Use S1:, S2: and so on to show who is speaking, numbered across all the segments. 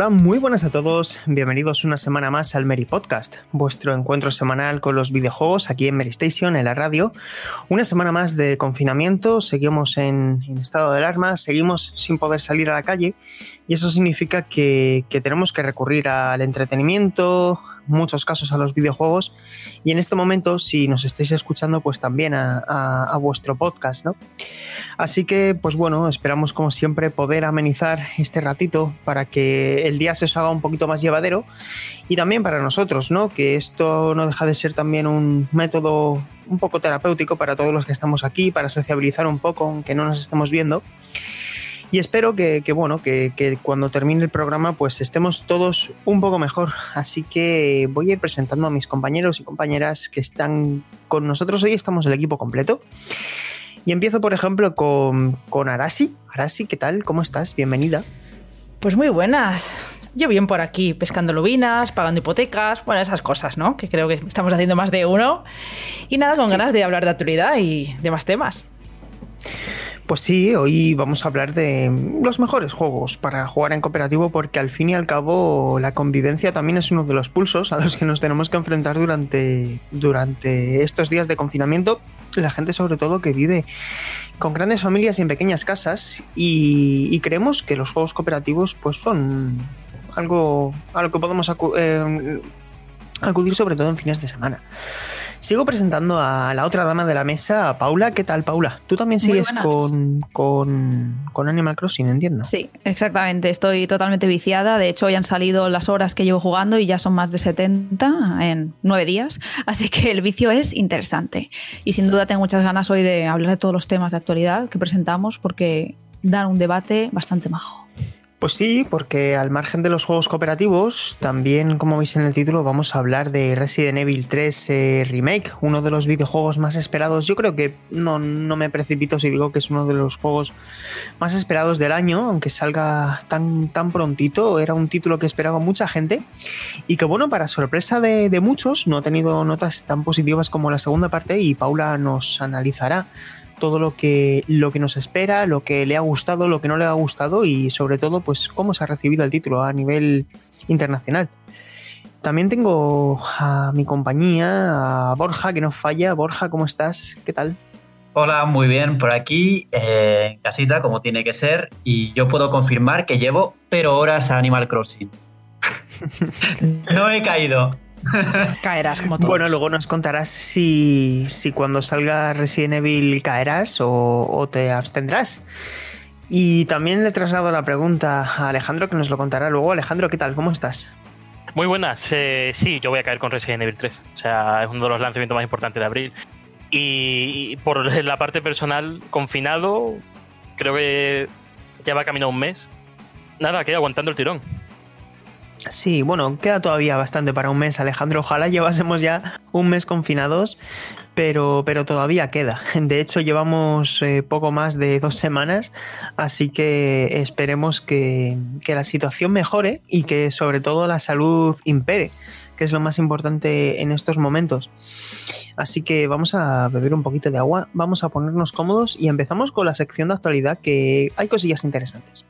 S1: Hola, muy buenas a todos. Bienvenidos una semana más al Mary Podcast, vuestro encuentro semanal con los videojuegos aquí en Mary Station, en la radio. Una semana más de confinamiento, seguimos en, estado de alarma, seguimos sin poder salir a la calle y eso significa que tenemos que recurrir al entretenimiento, muchos casos a los videojuegos y en este momento, si nos estáis escuchando, pues también a, a, vuestro podcast, ¿no? Así que, pues bueno, esperamos como siempre poder amenizar este ratito para que el día se os haga un poquito más llevadero y también para nosotros, ¿no? Que esto no deja de ser también un método un poco terapéutico para todos los que estamos aquí, para sociabilizar un poco, aunque no nos estemos viendo. Y espero que, que bueno, que, que, cuando termine el programa, pues estemos todos un poco mejor. Así que voy a ir presentando a mis compañeros y compañeras que están con nosotros hoy. Estamos el equipo completo. Y empiezo, por ejemplo, con, con Arasi. Arasi, ¿qué tal? ¿Cómo estás? Bienvenida.
S2: Pues muy buenas. Yo bien por aquí, pescando lubinas, pagando hipotecas, bueno, esas cosas, ¿no? Que creo que estamos haciendo más de uno. Y nada, con sí. ganas de hablar de actualidad y de más temas.
S1: Pues sí, hoy vamos a hablar de los mejores juegos para jugar en cooperativo porque al fin y al cabo la convivencia también es uno de los pulsos a los que nos tenemos que enfrentar durante, durante estos días de confinamiento. La gente sobre todo que vive con grandes familias y en pequeñas casas y, creemos que los juegos cooperativos pues son algo a lo que podemos eh, acudir sobre todo en fines de semana. Sigo presentando a la otra dama de la mesa, a Paula. ¿Qué tal, Paula? Tú también sigues con, con, con, Animal Crossing, entiendo.
S3: Sí, exactamente. Estoy totalmente viciada. De hecho, hoy han salido las horas que llevo jugando y ya son más de 70 en nueve días. Así que el vicio es interesante. Y sin duda tengo muchas ganas hoy de hablar de todos los temas de actualidad que presentamos porque dan un debate bastante majo.
S1: Pues sí, porque al margen de los juegos cooperativos, también, como veis en el título, vamos a hablar de Resident Evil 3 eh, Remake, uno de los videojuegos más esperados. Yo creo que no, no, me precipito si digo que es uno de los juegos más esperados del año, aunque salga tan, tan prontito. Era un título que esperaba mucha gente y que, bueno, para sorpresa de, de muchos, no ha tenido notas tan positivas como la segunda parte y Paula nos analizará todo lo que, lo que nos espera, lo que le ha gustado, lo que no le ha gustado y sobre todo pues cómo se ha recibido el título a nivel internacional. También tengo a mi compañía, a Borja, que no falla. Borja, ¿cómo estás? ¿Qué tal?
S4: Hola, muy bien, por aquí, eh, en casita, como tiene que ser, y yo puedo confirmar que llevo pero horas a Animal Crossing. no he caído.
S2: caerás como todos.
S1: Bueno, luego nos contarás si, si cuando salga Resident Evil caerás o, o, te abstendrás. Y también le traslado la pregunta a Alejandro que nos lo contará luego. Alejandro, ¿qué tal? ¿Cómo estás?
S5: Muy buenas. Eh, sí, yo voy a caer con Resident Evil 3. O sea, es uno de los lanzamientos más importantes de abril. Y por la parte personal, confinado, creo que ya va camino un mes. Nada, queda aguantando el tirón.
S1: Sí, bueno, queda todavía bastante para un mes, Alejandro. Ojalá llevásemos ya un mes confinados, pero, pero todavía queda. De hecho, llevamos eh, poco más de dos semanas, así que esperemos que, que, la situación mejore y que sobre todo la salud impere, que es lo más importante en estos momentos. Así que vamos a beber un poquito de agua, vamos a ponernos cómodos y empezamos con la sección de actualidad que hay cosillas interesantes.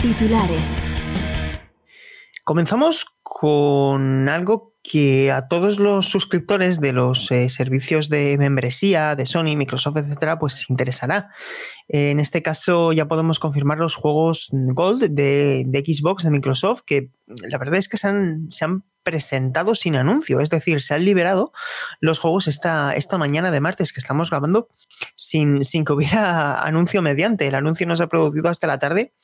S6: Titulares.
S1: Comenzamos con algo que a todos los suscriptores de los eh, servicios de membresía de Sony, Microsoft, etcétera, pues interesará. En este caso ya podemos confirmar los juegos Gold de, de Xbox de Microsoft, que la verdad es que se han, se han presentado sin anuncio, es decir, se han liberado los juegos esta, esta mañana de martes que estamos grabando sin, sin que hubiera anuncio mediante. El anuncio no se ha producido hasta la tarde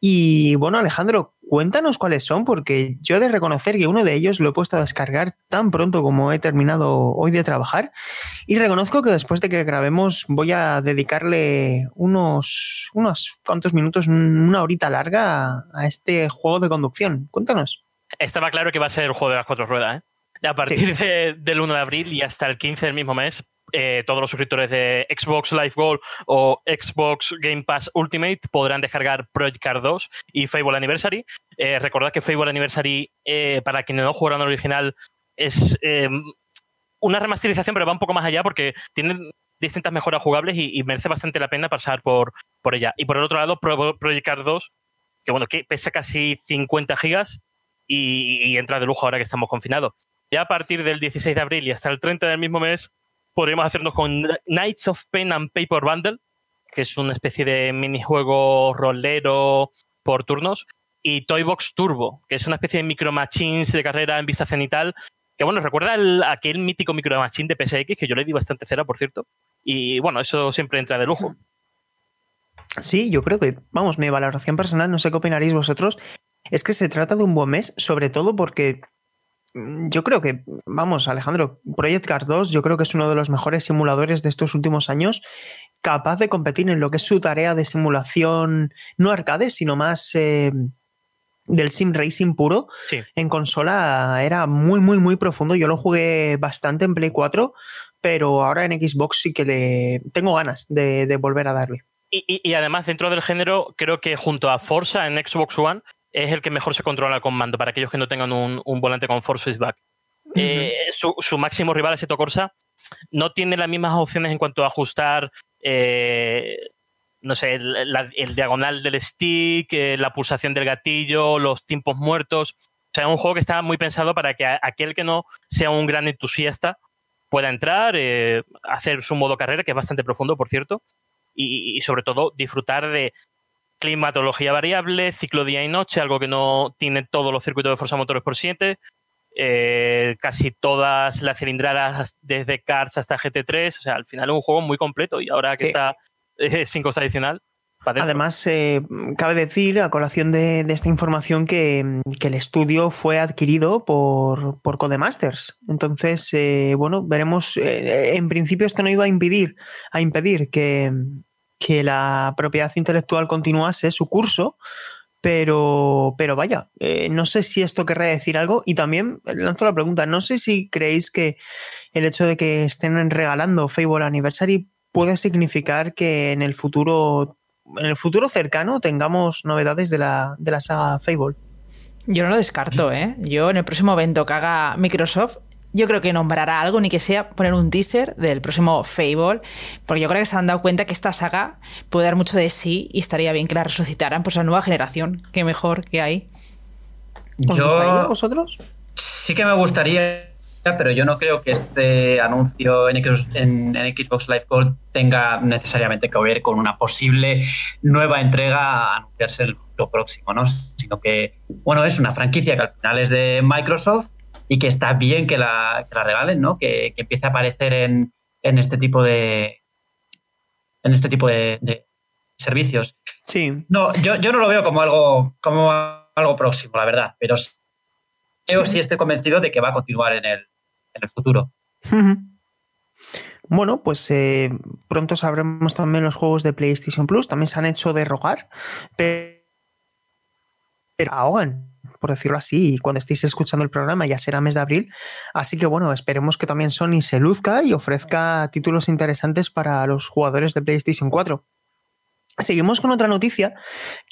S1: y bueno, Alejandro, cuéntanos cuáles son, porque yo he de reconocer que uno de ellos lo he puesto a descargar tan pronto como he terminado hoy de trabajar y reconozco que después de que grabemos voy a dedicarle unos, unos cuantos minutos, una horita larga a este juego de conducción. Cuéntanos.
S5: Estaba claro que va a ser el juego de las cuatro ruedas, ¿eh? A partir del 1 de abril y hasta el 15 del mismo mes, eh, todos los suscriptores de Xbox Live Gold o Xbox Game Pass Ultimate podrán descargar Project Card 2 y Fable Anniversary. Eh, recordad que Fable Anniversary, eh, para quienes no jugaron el original, es una remasterización, pero va un poco más allá porque tiene distintas mejoras jugables y, merece bastante la pena pasar por, por ella. Y por el otro lado, Project Card 2, que bueno, que pesa casi 50 gigas y entra de lujo ahora que estamos confinados. Ya a partir del 16 de abril y hasta el 30 del mismo mes, podríamos hacernos con Knights of Pen and Paper Bundle, que es una especie de minijuego rolero por turnos, y Toybox Turbo, que es una especie de micro machines de carrera en vista cenital, que bueno, recuerda aquel mítico micro machine de PSX, que yo le di bastante cera, por cierto, y bueno, eso siempre entra de lujo.
S1: Sí, yo creo que, vamos, mi valoración personal, no sé qué opinaréis vosotros, es que se trata de un buen mes, sobre todo porque yo creo que, vamos, Alejandro, Project Cars 2 yo creo que es uno de los mejores simuladores de estos últimos años, capaz de competir en lo que es su tarea de simulación, no arcade, sino más eh, del sim racing puro. En consola era muy, muy, muy profundo. Yo lo jugué bastante en Play 4, pero ahora en Xbox sí que le tengo ganas de, volver a darle.
S5: y, además, dentro del género, creo que junto a Forza en Xbox One, es el que mejor se controla con mando para aquellos que no tengan un, volante con force back. Eh, su, máximo rival, Seto Corsa, no tiene las mismas opciones en cuanto a ajustar, eh, no sé, el, diagonal del stick, eh, la pulsación del gatillo, los tiempos muertos. O sea, es un juego que está muy pensado para que aquel que no sea un gran entusiasta pueda entrar, hacer su modo carrera, que es bastante profundo, por cierto, y sobre todo disfrutar de, climatología variable, ciclo día y noche, algo que no tiene todos los circuitos de fuerza motores por 7, eh, casi todas las cilindradas desde Cars hasta GT3, o sea, al final es un juego muy completo y ahora que está eh, sin cosa adicional.
S1: Además, eh, cabe decir, a colación de, esta información, que, el estudio fue adquirido por, por Codemasters. Entonces, bueno, veremos. en principio, esto no iba a impedir, a impedir que, que la propiedad intelectual continuase su curso, pero, pero vaya, eh, no sé si esto querrá decir algo y también lanzo la pregunta, no sé si creéis que el hecho de que estén regalando Fable Anniversary puede significar que en el futuro, en el futuro cercano tengamos novedades de la, de la saga Fable.
S2: Yo no lo descarto, ¿eh? Yo en el próximo evento que haga Microsoft yo creo que nombrará algo, ni que sea poner un teaser del próximo Fable, porque yo creo que se han dado cuenta que esta saga puede dar mucho de sí y estaría bien que la resucitaran pues la nueva generación, que mejor que hay.
S1: ¿Os gustaría a vosotros?
S4: Sí que me gustaría, pero yo no creo que este anuncio en, Xbox Live Gold tenga necesariamente que ver con una posible nueva entrega a anunciarse el futuro próximo, ¿no? Sino que, bueno, es una franquicia que al final es de Microsoft y que está bien que la, que la regalen, ¿no? Que, empiece a aparecer en, en, este tipo de en este tipo de, servicios.
S1: Sí.
S4: No, yo, yo, no lo veo como algo, como algo próximo, la verdad, pero yo sí estoy convencido de que va a continuar en el, en el futuro.
S1: Bueno, pues eh, pronto sabremos también los juegos de PlayStation Plus. También se han hecho de rogar, pero ahogan por decirlo así, y cuando estéis escuchando el programa ya será mes de abril. Así que bueno, esperemos que también Sony se luzca y ofrezca títulos interesantes para los jugadores de PlayStation 4. Seguimos con otra noticia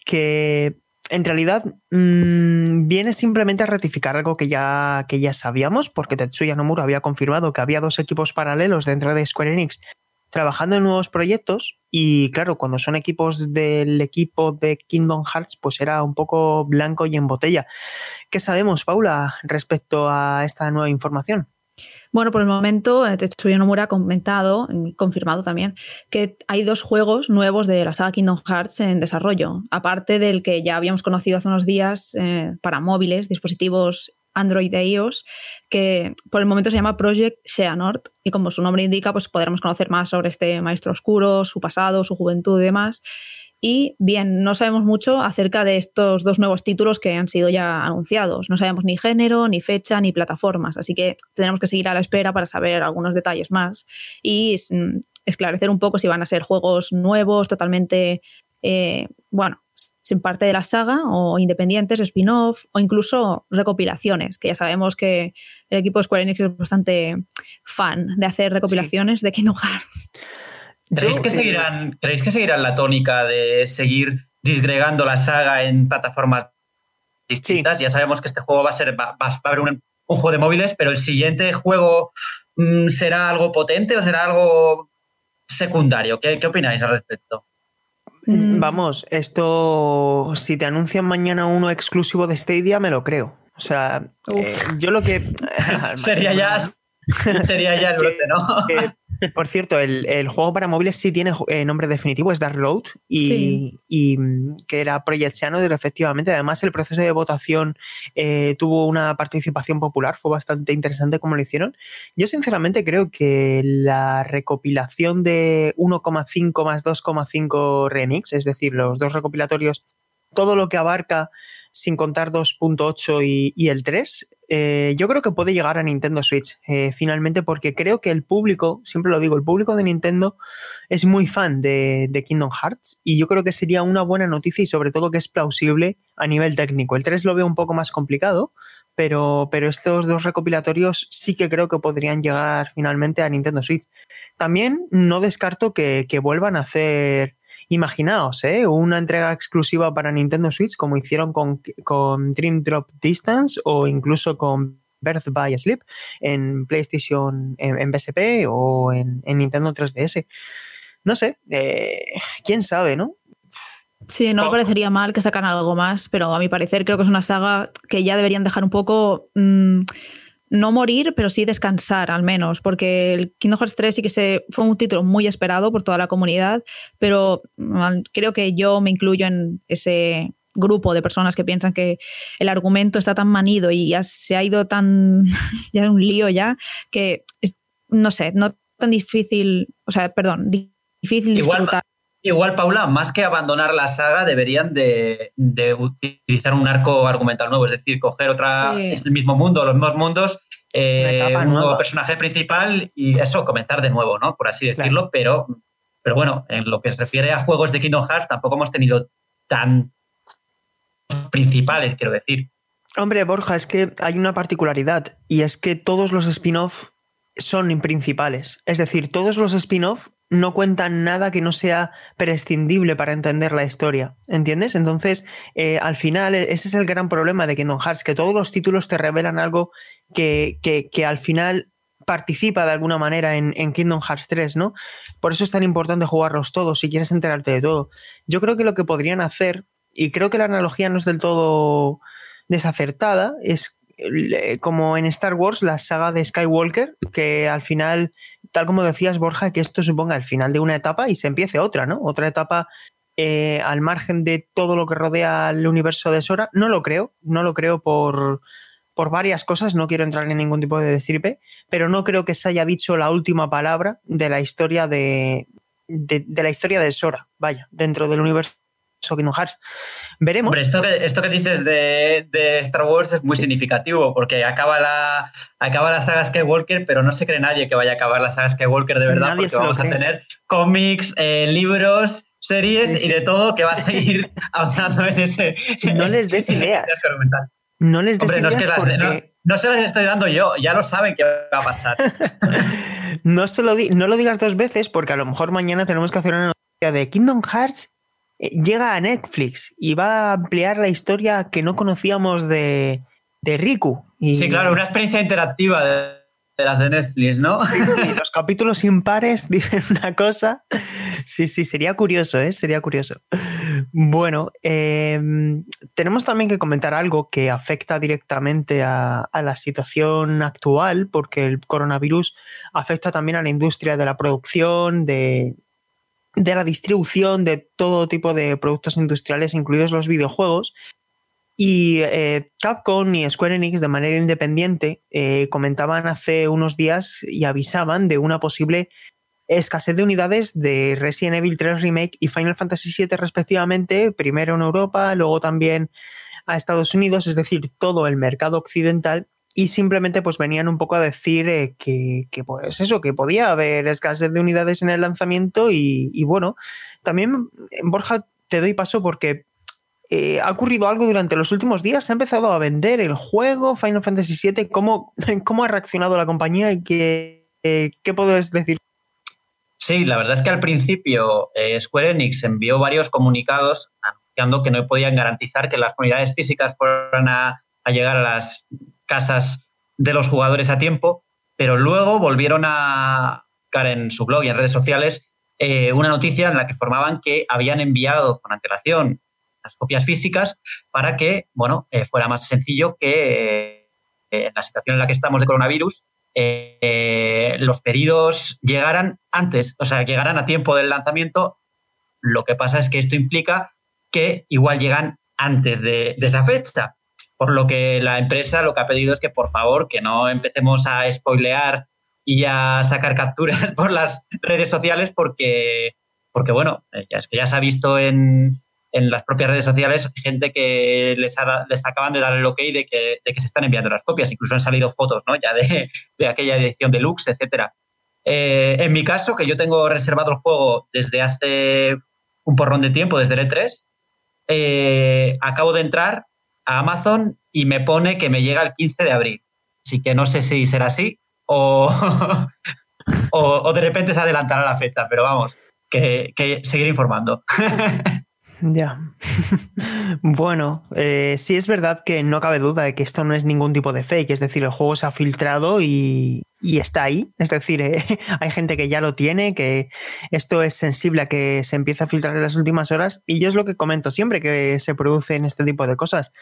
S1: que en realidad mm, viene simplemente a ratificar algo que ya, que ya sabíamos, porque Tetsuya Nomura había confirmado que había dos equipos paralelos dentro de Square Enix trabajando en nuevos proyectos y claro, cuando son equipos del equipo de Kingdom Hearts, pues era un poco blanco y en botella. ¿Qué sabemos, Paula, respecto a esta nueva información?
S3: Bueno, por el momento, eh, Tetsuya Nomura ha comentado, confirmado también, que hay dos juegos nuevos de la saga Kingdom Hearts en desarrollo, aparte del que ya habíamos conocido hace unos días eh, para móviles, dispositivos Android e iOS, que por el momento se llama Project Xehanort y como su nombre indica, pues podremos conocer más sobre este maestro oscuro, su pasado, su juventud y demás. Y bien, no sabemos mucho acerca de estos dos nuevos títulos que han sido ya anunciados. No sabemos ni género, ni fecha, ni plataformas. Así que tenemos que seguir a la espera para saber algunos detalles más y mm, esclarecer un poco si van a ser juegos nuevos, totalmente, eh, bueno, sin parte de la saga o independientes, spin-off o incluso recopilaciones, que ya sabemos que el equipo de Square Enix es bastante fan de hacer recopilaciones de Kingdom Hearts.
S4: ¿Creéis que, seguirán, ¿Creéis que seguirán la tónica de seguir disgregando la saga en plataformas distintas? Ya sabemos que este juego va a ser, va, a haber un, juego de móviles, pero el siguiente juego mm, será algo potente o será algo secundario. ¿Qué, qué opináis al respecto?
S1: Mm. Vamos, esto, si te anuncian mañana uno exclusivo de Stadia, me lo creo. O sea, eh, yo lo que...
S4: sería, ya, sería ya el brote, ¿no?
S1: Por cierto, el, juego para móviles sí tiene eh, nombre definitivo, es Dark Road, y, mm, que era Project Shadow, efectivamente. Además, el proceso de votación eh, tuvo una participación popular, fue bastante interesante como lo hicieron. Yo, sinceramente, creo que la recopilación de 1,5 más 2,5 remix, es decir, los dos recopilatorios, todo lo que abarca sin contar 2.8 y, y, el 3, eh, yo creo que puede llegar a Nintendo Switch eh, finalmente porque creo que el público, siempre lo digo, el público de Nintendo es muy fan de, Kingdom Hearts y yo creo que sería una buena noticia y sobre todo que es plausible a nivel técnico. El 3 lo veo un poco más complicado, pero, pero estos dos recopilatorios sí que creo que podrían llegar finalmente a Nintendo Switch. También no descarto que, que vuelvan a hacer Imaginaos, ¿eh? una entrega exclusiva para Nintendo Switch como hicieron con, con Dream Drop Distance o incluso con Birth by Sleep en PlayStation, en, PSP o en, Nintendo 3DS. No sé, eh, quién sabe, ¿no?
S3: Sí, no me parecería mal que sacan algo más, pero a mi parecer creo que es una saga que ya deberían dejar un poco... Mm, no morir, pero sí descansar al menos, porque el Kingdom Hearts 3 sí que se, fue un título muy esperado por toda la comunidad, pero mm, creo que yo me incluyo en ese grupo de personas que piensan que el argumento está tan manido y ya se ha ido tan, ya es un lío ya, que no sé, no tan difícil, o sea, perdón, difícil disfrutar.
S4: Igual, Paula, más que abandonar la saga, deberían de, utilizar un arco argumental nuevo, es decir, coger otra, el mismo mundo, los mismos mundos, eh, un nuevo personaje principal y eso, comenzar de nuevo, ¿no? Por así decirlo, pero, pero bueno, en lo que se refiere a juegos de Kingdom Hearts, tampoco hemos tenido tan principales, quiero decir.
S1: Hombre, Borja, es que hay una particularidad y es que todos los spin-off son principales. Es decir, todos los spin-off no cuentan nada que no sea prescindible para entender la historia, ¿entiendes? Entonces, eh, al final, e-, ese es el gran problema de Kingdom Hearts, que todos los títulos te revelan algo que, que, al final participa de alguna manera en, en, Kingdom Hearts 3, ¿no? Por eso es tan importante jugarlos todos si quieres enterarte de todo. Yo creo que lo que podrían hacer, y creo que la analogía no es del todo desacertada, es como en Star Wars, la saga de Skywalker, que al final, tal como decías, Borja, que esto suponga el final de una etapa y se empiece otra, ¿no? Otra etapa eh, al margen de todo lo que rodea el universo de Sora. No lo creo, no lo creo por, por varias cosas, no quiero entrar en ningún tipo de destripe, pero no creo que se haya dicho la última palabra de la historia de, de la historia de Sora, vaya, dentro del universo Kingdom Hearts. Veremos.
S4: Hombre, esto que, esto que dices de, Star Wars es muy significativo, porque acaba la, acaba la saga Skywalker, pero no se cree nadie que vaya a acabar la saga Skywalker de verdad, porque vamos a tener cómics, eh, libros, series y de todo que va a seguir avanzando en ese.
S1: No les des ideas. No les des ideas.
S4: No, se las estoy dando yo, ya lo saben que va a pasar.
S1: no, no lo digas dos veces, porque a lo mejor mañana tenemos que hacer una noticia de Kingdom Hearts llega a Netflix y va a ampliar la historia que no conocíamos de, de Riku. Y,
S4: sí, claro, una experiencia interactiva de, las de Netflix, ¿no?
S1: Sí, los capítulos impares dicen una cosa. Sí, sí, sería curioso, ¿eh? Sería curioso. Bueno, em, tenemos también que comentar algo que afecta directamente a, a, la situación actual, porque el coronavirus afecta también a la industria de la producción, de, de la distribución de todo tipo de productos industriales, incluidos los videojuegos. Y eh, Capcom y Square Enix, de manera independiente, eh, comentaban hace unos días y avisaban de una posible escasez de unidades de Resident Evil 3 Remake y Final Fantasy VII respectivamente, primero en Europa, luego también a Estados Unidos, es decir, todo el mercado occidental y simplemente pues venían un poco a decir eh, que, pues eso, que podía haber escasez de unidades en el lanzamiento y, bueno, también Borja te doy paso porque eh, ha ocurrido algo durante los últimos días, se ha empezado a vender el juego Final Fantasy VII, ¿cómo, cómo ha reaccionado la compañía y qué, eh, qué puedes decir?
S4: Sí, la verdad es que al principio eh, Square Enix envió varios comunicados anunciando que no podían garantizar que las unidades físicas fueran a, a llegar a las casas de los jugadores a tiempo, pero luego volvieron a en su blog y en redes sociales eh, una noticia en la que informaban que habían enviado con antelación las copias físicas para que, bueno, eh, fuera más sencillo que eh, en la situación en la que estamos de coronavirus, los pedidos llegaran antes, o sea, llegaran a tiempo del lanzamiento. Lo que pasa es que esto implica que igual llegan antes de, de esa fecha. Por lo que la empresa lo que ha pedido es que por favor que no empecemos a spoilear y a sacar capturas por las redes sociales porque, porque bueno, ya es que ya se ha visto en, en las propias redes sociales gente que les, ha, les acaban de dar el ok de que, de que, se están enviando las copias. Incluso han salido fotos ¿no? ya de, de aquella edición deluxe, etcétera. Eh, en mi caso, que yo tengo reservado el juego desde hace un porrón de tiempo, desde el E3, eh, acabo de entrar a Amazon y me pone que me llega el 15 de abril. Así que no sé si será así o, o, de repente se adelantará la fecha, pero vamos, que, que seguir informando.
S1: Ya. bueno, eh, sí es verdad que no cabe duda de que esto no es ningún tipo de fake, es decir, el juego se ha filtrado y, y está ahí, es decir, eh, hay gente que ya lo tiene, que esto es sensible a que se empiece a filtrar en las últimas horas y yo es lo que comento siempre que se producen este tipo de cosas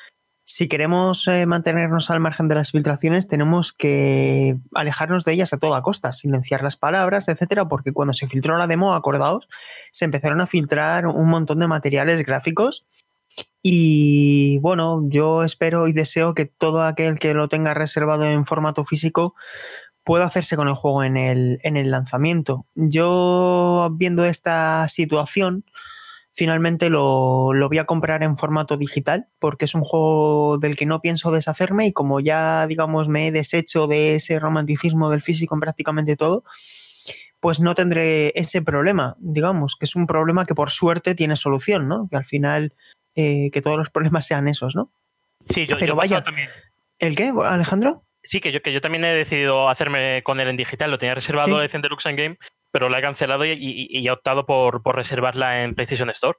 S1: si queremos eh, mantenernos al margen de las filtraciones, tenemos que alejarnos de ellas a toda costa, silenciar las palabras, etcétera, porque cuando se filtró la demo, acordaos, se empezaron a filtrar un montón de materiales gráficos. Y bueno, yo espero y deseo que todo aquel que lo tenga reservado en formato físico pueda hacerse con el juego en el, en el lanzamiento. Yo, viendo esta situación, finalmente lo, lo, voy a comprar en formato digital porque es un juego del que no pienso deshacerme y como ya digamos me he deshecho de ese romanticismo del físico en prácticamente todo, pues no tendré ese problema, digamos, que es un problema que por suerte tiene solución, ¿no? Que al final eh, que todos los problemas sean esos, ¿no?
S5: Sí, yo,
S1: Pero
S5: yo
S1: vaya,
S5: también.
S1: ¿el qué, Alejandro?
S5: Sí, que yo, que yo también he decidido hacerme con él en digital, lo tenía reservado
S1: Sí.
S5: la edición Deluxe en Game, pero la he cancelado y, y- y he optado por, por reservarla en PlayStation Store.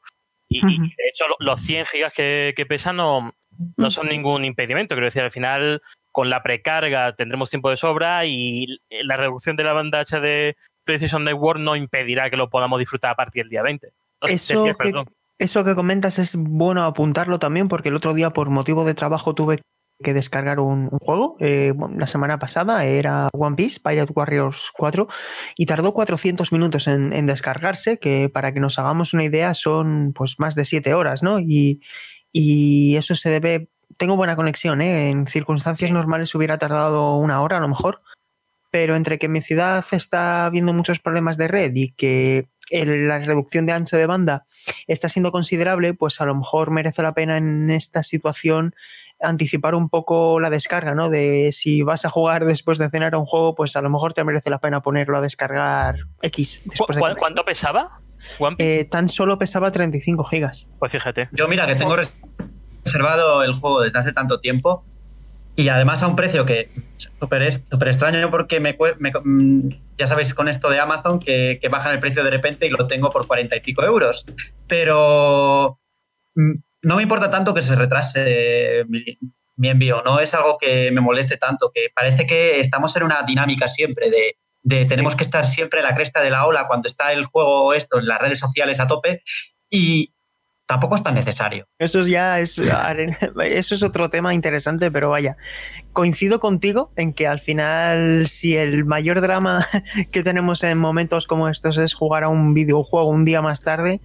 S5: Y, de hecho, lo- los 100 gigas que, que pesan no, no son ningún impedimento. Quiero decir, al final, con la precarga tendremos tiempo de sobra y la reducción de la banda de PlayStation Network no impedirá que lo podamos disfrutar a partir del día 20. O sea,
S1: Eso
S5: del 10,
S1: que, eso que comentas es bueno apuntarlo también porque el otro día por motivo de trabajo tuve que descargar un, juego. Eh, la semana pasada era One Piece, Pirate Warriors 4, y tardó 400 minutos en, descargarse, que para que nos hagamos una idea son pues más de 7 horas, ¿no? Y, y eso se debe... Tengo buena conexión, ¿eh? En circunstancias normales hubiera tardado una hora a lo mejor, pero entre que mi ciudad está habiendo muchos problemas de red y que la reducción de ancho de banda está siendo considerable, pues a lo mejor merece la pena en esta situación anticipar un poco la descarga, ¿no? De si vas a jugar después de cenar a un juego, pues a lo mejor te merece la pena ponerlo a descargar X.
S5: ¿Cu-
S1: Después de
S5: cu-
S1: comer.
S5: ¿Cuánto pesaba? One Piece?
S1: Eh, tan solo pesaba 35 gigas.
S5: Pues fíjate.
S4: Yo mira que tengo reservado el juego desde hace tanto tiempo y además a un precio que súper es- súper extraño porque me, me- mm, ya sabéis con esto de Amazon que, que bajan el precio de repente y lo tengo por cuarenta y pico euros. Pero mm, no me importa tanto que se retrase mi, mi envío, no es algo que me moleste tanto, que parece que estamos en una dinámica siempre de, de tenemos
S1: Sí.
S4: que estar siempre en la cresta de la ola cuando está el juego esto en las redes sociales a tope y tampoco es tan necesario.
S1: Eso es ya es eso es otro tema interesante, pero vaya, coincido contigo en que al final si el mayor drama que tenemos en momentos como estos es jugar a un videojuego un día más tarde,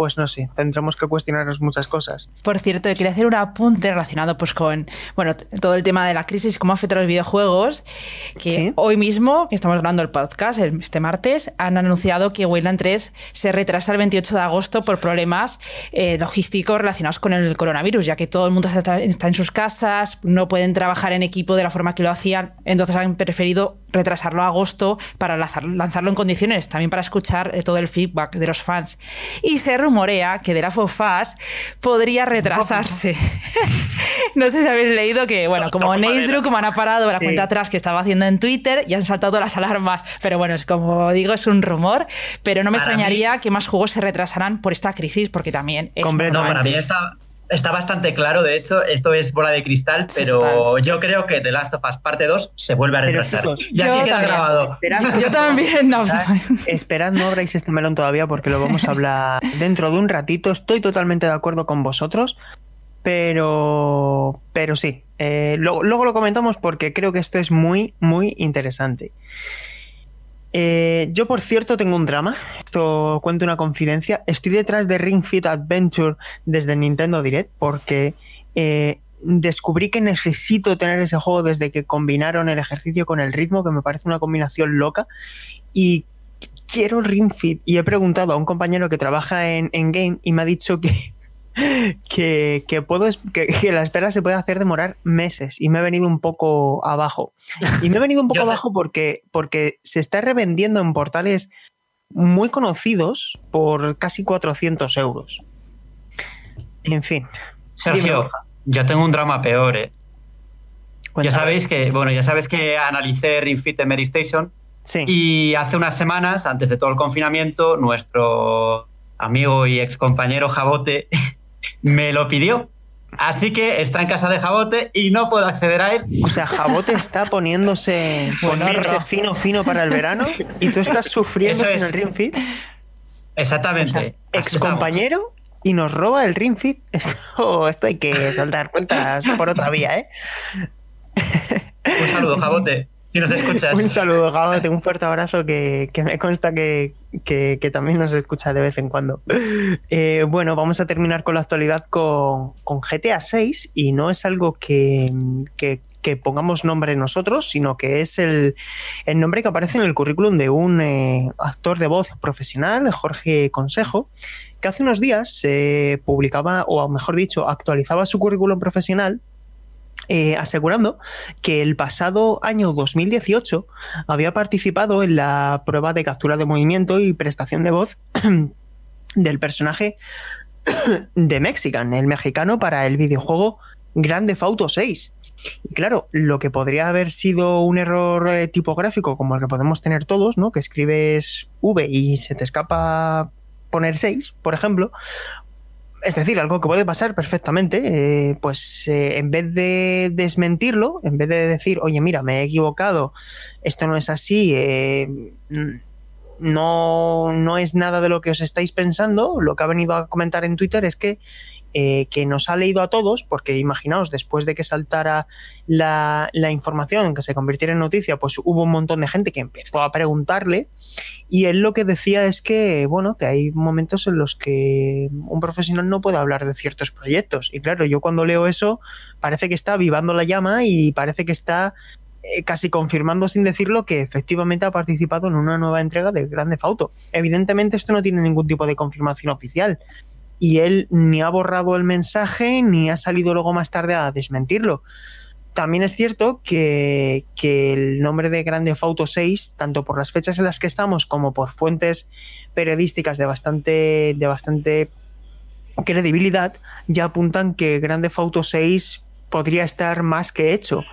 S1: pues no sé, tendremos que cuestionarnos muchas cosas.
S2: Por cierto, quería hacer un apunte relacionado pues con bueno, todo el tema de la crisis, cómo afecta a los videojuegos, que hoy mismo, que estamos grabando el podcast, este martes, han anunciado que Wayland 3 se retrasa el 28 de agosto por problemas eh, logísticos relacionados con el coronavirus, ya que todo el mundo está, está en sus casas, no pueden trabajar en equipo de la forma que lo hacían, entonces han preferido retrasarlo a agosto para lanzarlo en condiciones, también para escuchar eh, todo el feedback de los fans. Y se rumorea que The Last of Us podría retrasarse. no sé si habéis leído que, bueno, como Nate Druckmann ha parado la cuenta atrás que estaba haciendo en Twitter y han saltado las alarmas. Pero bueno, es como digo, es un rumor, pero no me extrañaría que más juegos se retrasarán por esta crisis, porque también es...
S4: No, para mí está está bastante claro, de hecho, esto es bola de cristal, pero yo creo que The Last of Us parte 2 se vuelve a retrasar. ya queda grabado.
S2: yo también, no.
S1: Esperad, no abráis este melón todavía porque lo vamos a hablar dentro de un ratito. Estoy totalmente de acuerdo con vosotros, pero, pero sí. Eh, luego lo comentamos porque creo que esto es muy, muy interesante. Eh, yo, por cierto, tengo un drama. Esto cuento una confidencia. Estoy detrás de Ring Fit Adventure desde Nintendo Direct porque eh, descubrí que necesito tener ese juego desde que combinaron el ejercicio con el ritmo, que me parece una combinación loca. Y quiero Ring Fit. Y he preguntado a un compañero que trabaja en, en Game y me ha dicho que que, puedo que, la espera se puede hacer demorar meses y me he venido un poco abajo. Y me he venido un poco abajo porque, porque se está revendiendo en portales muy conocidos por casi 400 euros. En fin.
S4: Sergio, yo tengo un drama peor, ¿eh? Ya sabéis que, bueno, ya sabes que analicé Ring Fit Mary Station. Y hace unas semanas, antes de todo el confinamiento, nuestro amigo y ex compañero Jabote me lo pidió. Así que está en casa de Jabote y no puedo acceder a él.
S1: O sea, Jabote está poniéndose, fino, fino para el verano y tú estás sufriendo sin el Ring Fit.
S4: Exactamente.
S1: ex compañero y nos roba el Ring Fit. Esto, esto hay que soltar cuentas por otra vía, ¿eh?
S4: Un saludo, Jabote. Si nos escuchas.
S1: Un saludo, Jabote, un fuerte abrazo que, me consta que, también nos escucha de vez en cuando. Eh, bueno, vamos a terminar con la actualidad con, GTA 6 y no es algo que, pongamos nombre nosotros, sino que es el, nombre que aparece en el currículum de un eh, actor de voz profesional, Jorge Consejo, que hace unos días se publicaba, o mejor dicho, actualizaba su currículum profesional eh, asegurando que el pasado año 2018 había participado en la prueba de captura de movimiento y prestación de voz del personaje de Mexican, el mexicano, para el videojuego Grande Auto 6. Y claro, lo que podría haber sido un error eh, tipográfico como el que podemos tener todos, ¿no? Que escribes V y se te escapa poner 6, por ejemplo, es decir, algo que puede pasar perfectamente, eh, pues eh, en vez de desmentirlo, en vez de decir, oye, mira, me he equivocado, esto no es así, eh, no, no es nada de lo que os estáis pensando, lo que ha venido a comentar en Twitter es que eh, que nos ha leído a todos, porque imaginaos, después de que saltara la, la, información, que se convirtiera en noticia, pues hubo un montón de gente que empezó a preguntarle y él lo que decía es que, bueno, que hay momentos en los que un profesional no puede hablar de ciertos proyectos. Y claro, yo cuando leo eso, parece que está avivando la llama y parece que está eh, casi confirmando sin decirlo que efectivamente ha participado en una nueva entrega de Grande Auto. Evidentemente esto no tiene ningún tipo de confirmación oficial, y él ni ha borrado el mensaje ni ha salido luego más tarde a desmentirlo. También es cierto que, el nombre de Grande Auto 6, tanto por las fechas en las que estamos como por fuentes periodísticas de bastante, de bastante credibilidad, ya apuntan que Grande Auto 6 podría estar más que hecho.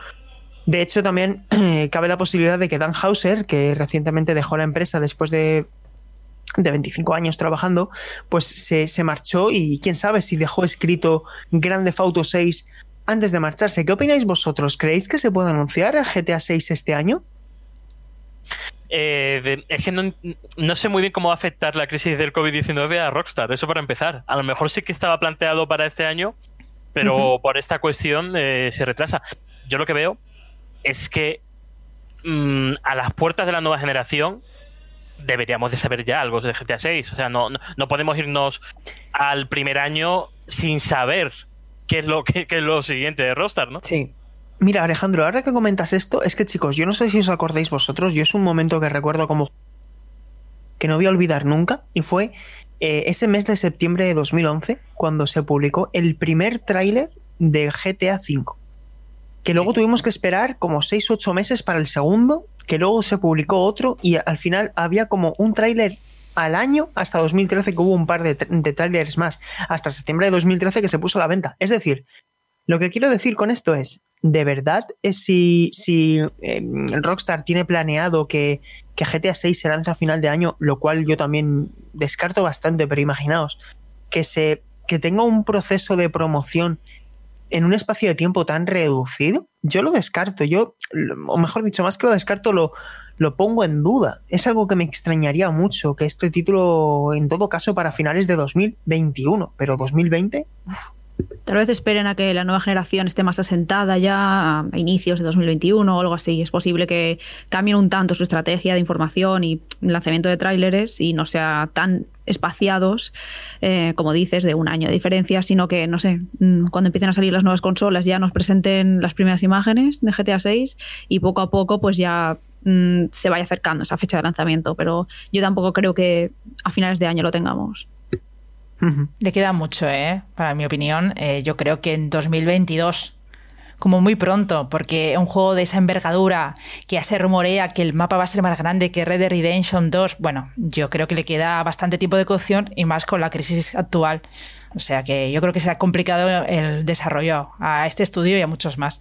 S1: De hecho, también cabe la posibilidad de que Dan Hauser, que recientemente dejó la empresa después de de 25 años trabajando, pues se, marchó y quién sabe si dejó escrito Grande Auto 6 antes de marcharse. ¿Qué opináis vosotros? ¿Creéis que se puede anunciar a GTA 6 este año?
S5: Eh, es que no, sé muy bien cómo va a afectar la crisis del COVID-19 a Rockstar, eso para empezar. A lo mejor sí que estaba planteado para este año, pero por esta cuestión eh, se retrasa. Yo lo que veo es que mm, a las puertas de la nueva generación deberíamos de saber ya algo de GTA 6. O sea, no, no, podemos irnos al primer año sin saber qué es lo que es lo siguiente de Rockstar, ¿no?
S1: Sí. Mira, Alejandro, ahora que comentas esto, es que chicos, yo no sé si os acordáis vosotros, yo es un momento que recuerdo como que no voy a olvidar nunca, y fue eh, ese mes de septiembre de 2011, cuando se publicó el primer tráiler de GTA V. Que luego tuvimos que esperar como 6 u 8 meses para el segundo, que luego se publicó otro, y al final había como un tráiler al año hasta 2013 que hubo un par de, de trailers más, hasta septiembre de 2013 que se puso a la venta. Es decir, lo que quiero decir con esto es, ¿de verdad es si, si eh, Rockstar tiene planeado que, que, GTA 6 se lance a final de año, lo cual yo también descarto bastante, pero imaginaos, que, se, que tenga un proceso de promoción en un espacio de tiempo tan reducido? Yo lo descarto, yo, o mejor dicho, más que lo descarto, lo, lo pongo en duda. Es algo que me extrañaría mucho que este título, en todo caso, para finales de 2021, pero 2020...
S3: Tal vez esperen a que la nueva generación esté más asentada ya a inicios de 2021 o algo así. Es posible que cambien un tanto su estrategia de información y lanzamiento de tráileres y no sea tan espaciados, eh, como dices, de un año de diferencia, sino que, no sé, mm, cuando empiecen a salir las nuevas consolas ya nos presenten las primeras imágenes de GTA 6 y poco a poco pues ya mm, se vaya acercando esa fecha de lanzamiento. Pero yo tampoco creo que a finales de año lo tengamos.
S2: Le queda mucho, ¿eh? Para mi opinión. Eh, yo creo que en 2022 como muy pronto, porque un juego de esa envergadura, que ya se rumorea que el mapa va a ser más grande que Red Dead Redemption 2, bueno, yo creo que le queda bastante tiempo de cocción y más con la crisis actual. O sea que yo creo que será complicado el desarrollo a este estudio y a muchos más.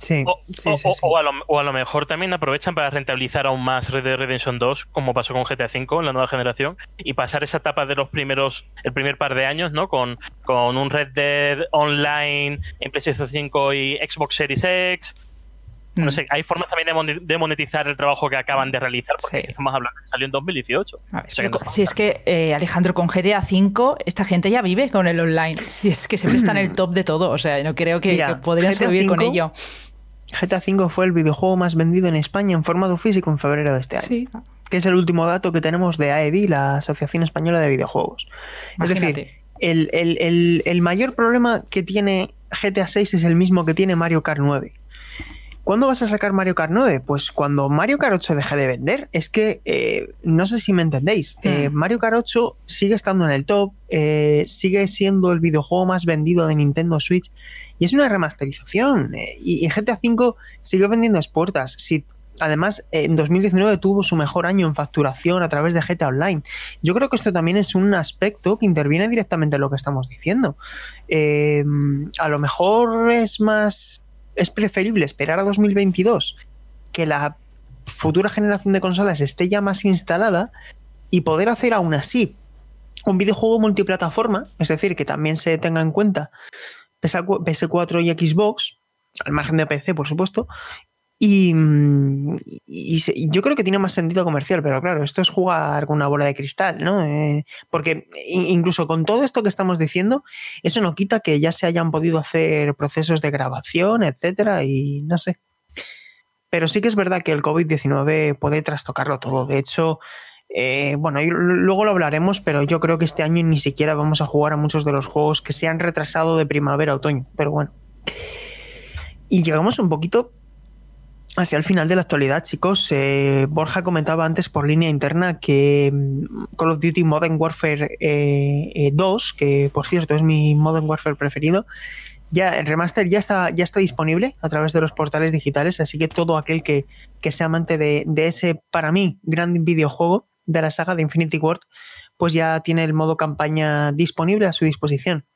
S1: Sí,
S5: o, a lo, mejor también aprovechan para rentabilizar aún más Red Dead Redemption 2, como pasó con GTA V en la nueva generación, y pasar esa etapa de los primeros, el primer par de años, ¿no? Con, con un Red Dead Online en PlayStation 5 y Xbox Series X. No mm. sé, hay formas también de monetizar el trabajo que acaban de realizar, porque estamos hablando, salió en 2018.
S2: si es que, eh, Alejandro, con GTA V, esta gente ya vive con el online. Si es que siempre está en el top de todo, o sea, no creo que, podrían sobrevivir con ello.
S1: GTA V fue el videojuego más vendido en España en formato físico en febrero de este año. Que es el último dato que tenemos de AED, la Asociación Española de Videojuegos. Es decir, el, mayor problema que tiene GTA VI es el mismo que tiene Mario Kart 9. ¿Cuándo vas a sacar Mario Kart 9? Pues cuando Mario Kart 8 deje de vender. Es que, eh, no sé si me entendéis, eh, hmm. Mario Kart 8 sigue estando en el top, eh, sigue siendo el videojuego más vendido de Nintendo Switch y es una remasterización. Y, GTA V sigue vendiendo exportas. Si, además, en 2019 tuvo su mejor año en facturación a través de GTA Online. Yo creo que esto también es un aspecto que interviene directamente en lo que estamos diciendo. A lo mejor es más. Es preferible esperar a 2022 que la futura generación de consolas esté ya más instalada y poder hacer aún así un videojuego multiplataforma, es decir, que también se tenga en cuenta PS4 y Xbox, al margen de PC, por supuesto. Y, yo creo que tiene más sentido comercial, pero claro, esto es jugar con una bola de cristal, ¿no? Eh, porque incluso con todo esto que estamos diciendo, eso no quita que ya se hayan podido hacer procesos de grabación, etcétera, y no sé. Pero sí que es verdad que el COVID-19 puede trastocarlo todo. De hecho, eh, bueno, luego lo hablaremos, pero yo creo que este año ni siquiera vamos a jugar a muchos de los juegos que se han retrasado de primavera a otoño, pero bueno. Y llegamos un poquito hacia el final de la actualidad, chicos. Eh, Borja comentaba antes por línea interna que mm, Call of Duty Modern Warfare 2, eh, que por cierto es mi Modern Warfare preferido, ya el remaster ya está, ya está disponible a través de los portales digitales, así que todo aquel que, sea amante de, de, ese, para mí, gran videojuego, de la saga de Infinity Ward, pues ya tiene el modo campaña disponible a su disposición.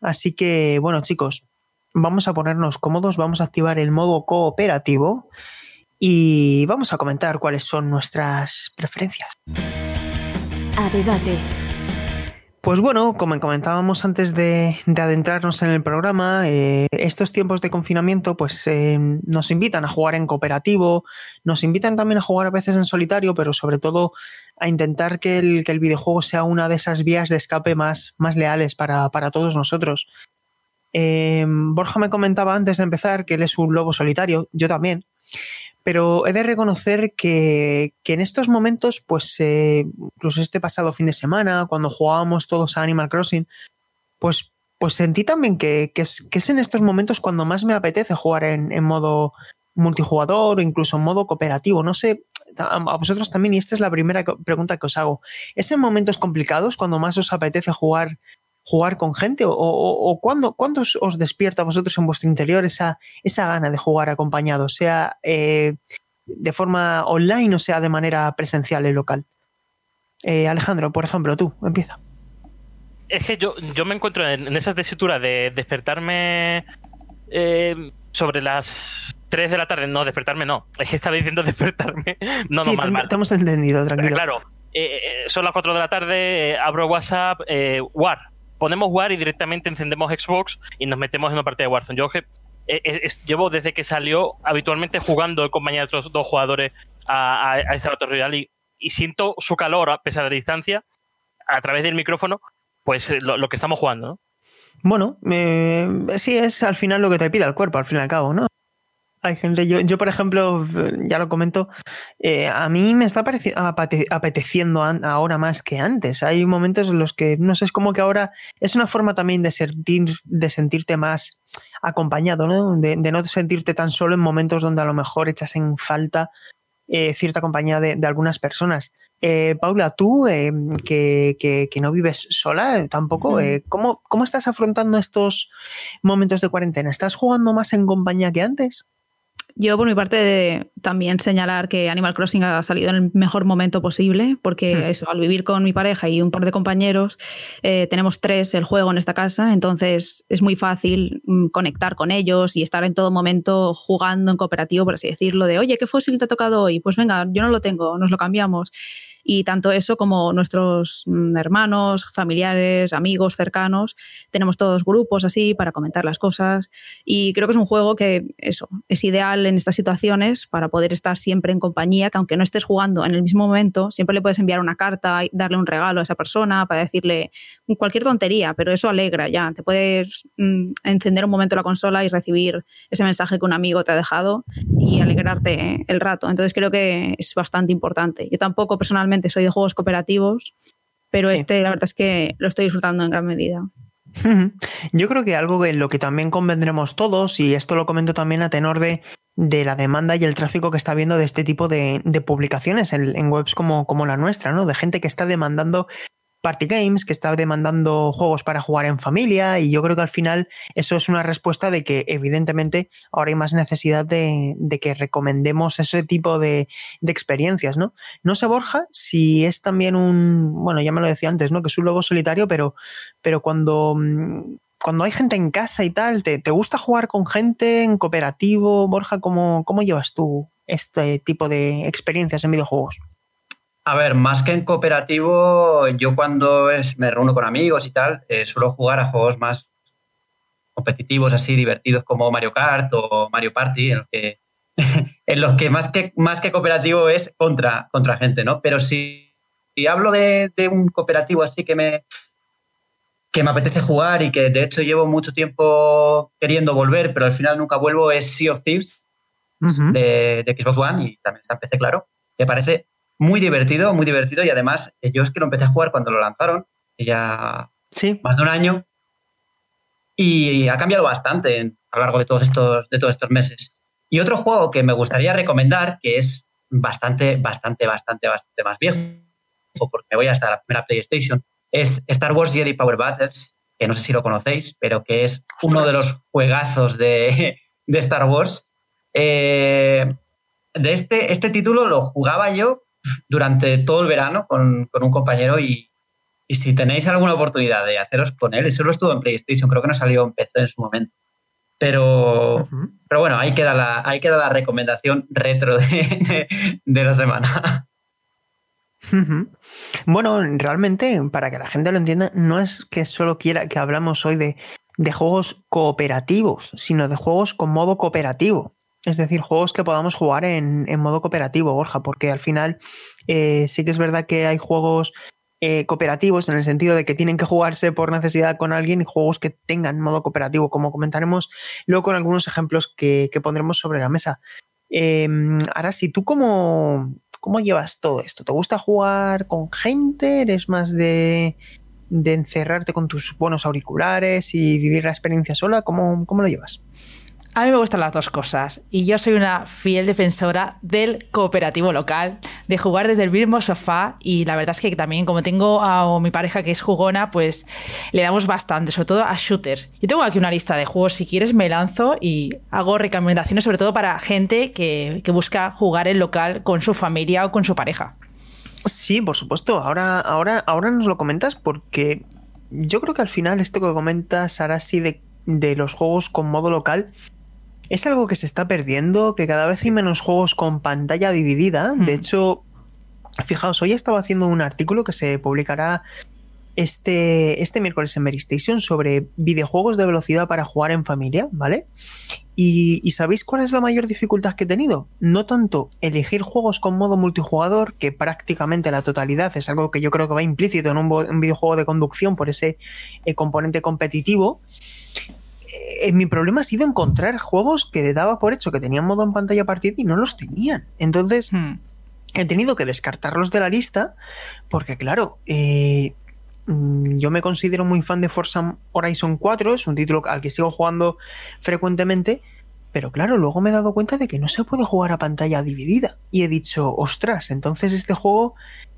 S1: Así que, bueno, chicos, vamos a ponernos cómodos, vamos a activar el modo cooperativo y vamos a comentar cuáles son nuestras preferencias.
S6: A debate.
S1: Pues bueno, como comentábamos antes de, adentrarnos en el programa, eh, estos tiempos de confinamiento pues eh, nos invitan a jugar en cooperativo, nos invitan también a jugar a veces en solitario, pero sobre todo a intentar que el, videojuego sea una de esas vías de escape más, más leales para, todos nosotros. Eh, Borja me comentaba antes de empezar que él es un lobo solitario, yo también, pero he de reconocer que, en estos momentos, pues eh, incluso este pasado fin de semana, cuando jugábamos todos a Animal Crossing, pues, pues sentí también que, es, que es en estos momentos cuando más me apetece jugar en, en modo multijugador o incluso en modo cooperativo. No sé, a vosotros también, y esta es la primera pregunta que os hago. ¿Es en momentos complicados cuando más os apetece jugar jugar con gente? ¿O, o, cuándo, os, despierta a vosotros en vuestro interior esa, esa gana de jugar acompañado, sea eh, de forma online o sea de manera presencial y local? Eh, Alejandro, por ejemplo, tú, empieza.
S5: Es que yo, yo me encuentro en, esa tesitura de despertarme eh, sobre las 3 de la tarde. No, despertarme no. Es que estaba diciendo despertarme. No,
S1: sí,
S5: no, mal,
S1: hemos entendido, tranquilo.
S5: Claro, son las 4 de la tarde, abro WhatsApp, War, ponemos War y directamente encendemos Xbox y nos metemos en una partida de Warzone. Yo llevo desde que salió habitualmente jugando en compañía de otros dos jugadores a, a, esta Battle y, siento su calor a pesar de la distancia a través del micrófono, pues eh, lo, que estamos jugando, ¿no?
S1: Bueno, eh, sí es al final lo que te pide el cuerpo, al fin y al cabo, ¿no? Hay gente, yo, yo por ejemplo, ya lo comento, eh, a mí me está apeteciendo ahora más que antes. Hay momentos en los que, no sé, es como que ahora es una forma también de, sentir, de sentirte más acompañado, ¿no? De, no sentirte tan solo en momentos donde a lo mejor echas en falta eh, cierta compañía de, algunas personas. Eh, Paula, tú que, que, no vives sola tampoco, ¿cómo, ¿cómo estás afrontando estos momentos de cuarentena? ¿Estás jugando más en compañía que antes?
S3: Yo, por mi parte, de también señalar que Animal Crossing ha salido en el mejor momento posible, porque hmm. eso, al vivir con mi pareja y un par de compañeros, eh, tenemos tres el juego en esta casa, entonces es muy fácil mm, conectar con ellos y estar en todo momento jugando en cooperativo, por así decirlo, de, oye, ¿qué fósil te ha tocado hoy? Pues venga, yo no lo tengo, nos lo cambiamos. Y tanto eso como nuestros mm, hermanos, familiares, amigos cercanos, tenemos todos grupos así para comentar las cosas. Y creo que es un juego que eso es ideal en estas situaciones para poder estar siempre en compañía, que aunque no estés jugando en el mismo momento, siempre le puedes enviar una carta darle un regalo a esa persona para decirle cualquier tontería, pero eso alegra ya. Te puedes mm, encender un momento la consola y recibir ese mensaje que un amigo te ha dejado y alegrarte el rato. Entonces creo que es bastante importante. Yo tampoco personalmente soy de juegos cooperativos, pero este la verdad es que lo estoy disfrutando en gran medida.
S1: Yo creo que algo en lo que también convendremos todos, y esto lo comento también a tenor de, de la demanda y el tráfico que está habiendo de este tipo de, publicaciones en, en, webs como, como la nuestra, ¿no? De gente que está demandando party games, que está demandando juegos para jugar en familia y yo creo que al final eso es una respuesta de que evidentemente ahora hay más necesidad de, que recomendemos ese tipo de, experiencias, ¿no? No sé, Borja, si es también un, bueno, ya me lo decía antes, ¿no? Que es un lobo solitario, pero, pero cuando, cuando hay gente en casa y tal, ¿te, gusta jugar con gente en cooperativo? Borja, ¿cómo, cómo llevas tú este tipo de experiencias en videojuegos?
S4: A ver, más que en cooperativo, yo cuando es, me reúno con amigos y tal, eh, suelo jugar a juegos más competitivos, así divertidos como Mario Kart o Mario Party, en los que, en los que, más, que más que cooperativo es contra, contra gente, ¿no? Pero si, hablo de, un cooperativo así que me, que me apetece jugar y que de hecho llevo mucho tiempo queriendo volver, pero al final nunca vuelvo, es Sea of Thieves de, de, Xbox One y también está en PC, claro. Me parece muy divertido, muy divertido y además eh, yo es que lo empecé a jugar cuando lo lanzaron, ya
S1: sí.
S4: más de un año, y ha cambiado bastante a lo largo de todos, estos, de todos estos meses. Y otro juego que me gustaría recomendar, que es bastante, bastante, bastante, bastante más viejo, porque me voy hasta la primera PlayStation, es Star Wars Jedi Power Battles, que no sé si lo conocéis, pero que es uno de los juegazos de, de Star Wars. Eh, de este, este título lo jugaba yo durante todo el verano con, un compañero y, si tenéis alguna oportunidad de haceros con él, eso lo estuvo en PlayStation, creo que no salió en PC en su momento. Pero, pero bueno, ahí queda, la, ahí queda la recomendación retro de, la semana.
S1: Bueno, realmente, para que la gente lo entienda, no es que solo quiera que hablamos hoy de, de juegos cooperativos, sino de juegos con modo cooperativo. Es decir, juegos que podamos jugar en, modo cooperativo, Borja, porque al final eh, sí que es verdad que hay juegos eh, cooperativos en el sentido de que tienen que jugarse por necesidad con alguien y juegos que tengan modo cooperativo, como comentaremos luego con algunos ejemplos que, pondremos sobre la mesa. Em, ahora sí, ¿tú cómo, cómo llevas todo esto? ¿Te gusta jugar con gente? ¿Eres más de, de encerrarte con tus buenos auriculares y vivir la experiencia sola? ¿Cómo, cómo lo llevas?
S2: A mí me gustan las dos cosas y yo soy una fiel defensora del cooperativo local, de jugar desde el mismo sofá y la verdad es que también como tengo a mi pareja que es jugona, pues le damos bastante, sobre todo a shooters. Yo tengo aquí una lista de juegos, si quieres me lanzo y hago recomendaciones sobre todo para gente que, que busca jugar en local con su familia o con su pareja.
S1: Sí, por supuesto. Ahora, ahora, ahora nos lo comentas porque yo creo que al final esto que comentas ahora sí de, de los juegos con modo local es algo que se está perdiendo, que cada vez hay menos juegos con pantalla dividida. De hecho, fijaos, hoy estaba haciendo un artículo que se publicará este, este miércoles en Mary Station sobre videojuegos de velocidad para jugar en familia, ¿vale? Y, y, ¿sabéis cuál es la mayor dificultad que he tenido? No tanto elegir juegos con modo multijugador, que prácticamente la totalidad es algo que yo creo que va implícito en un, un videojuego de conducción por ese eh, componente competitivo, eh, mi problema ha sido encontrar juegos que daba por hecho que tenían modo en pantalla partida y no los tenían. Entonces, hmm. he tenido que descartarlos de la lista porque, claro, eh, mm, yo me considero muy fan de Forza Horizon 4, es un título al que sigo jugando frecuentemente, pero claro, luego me he dado cuenta de que no se puede jugar a pantalla dividida. Y he dicho, ostras, entonces este juego,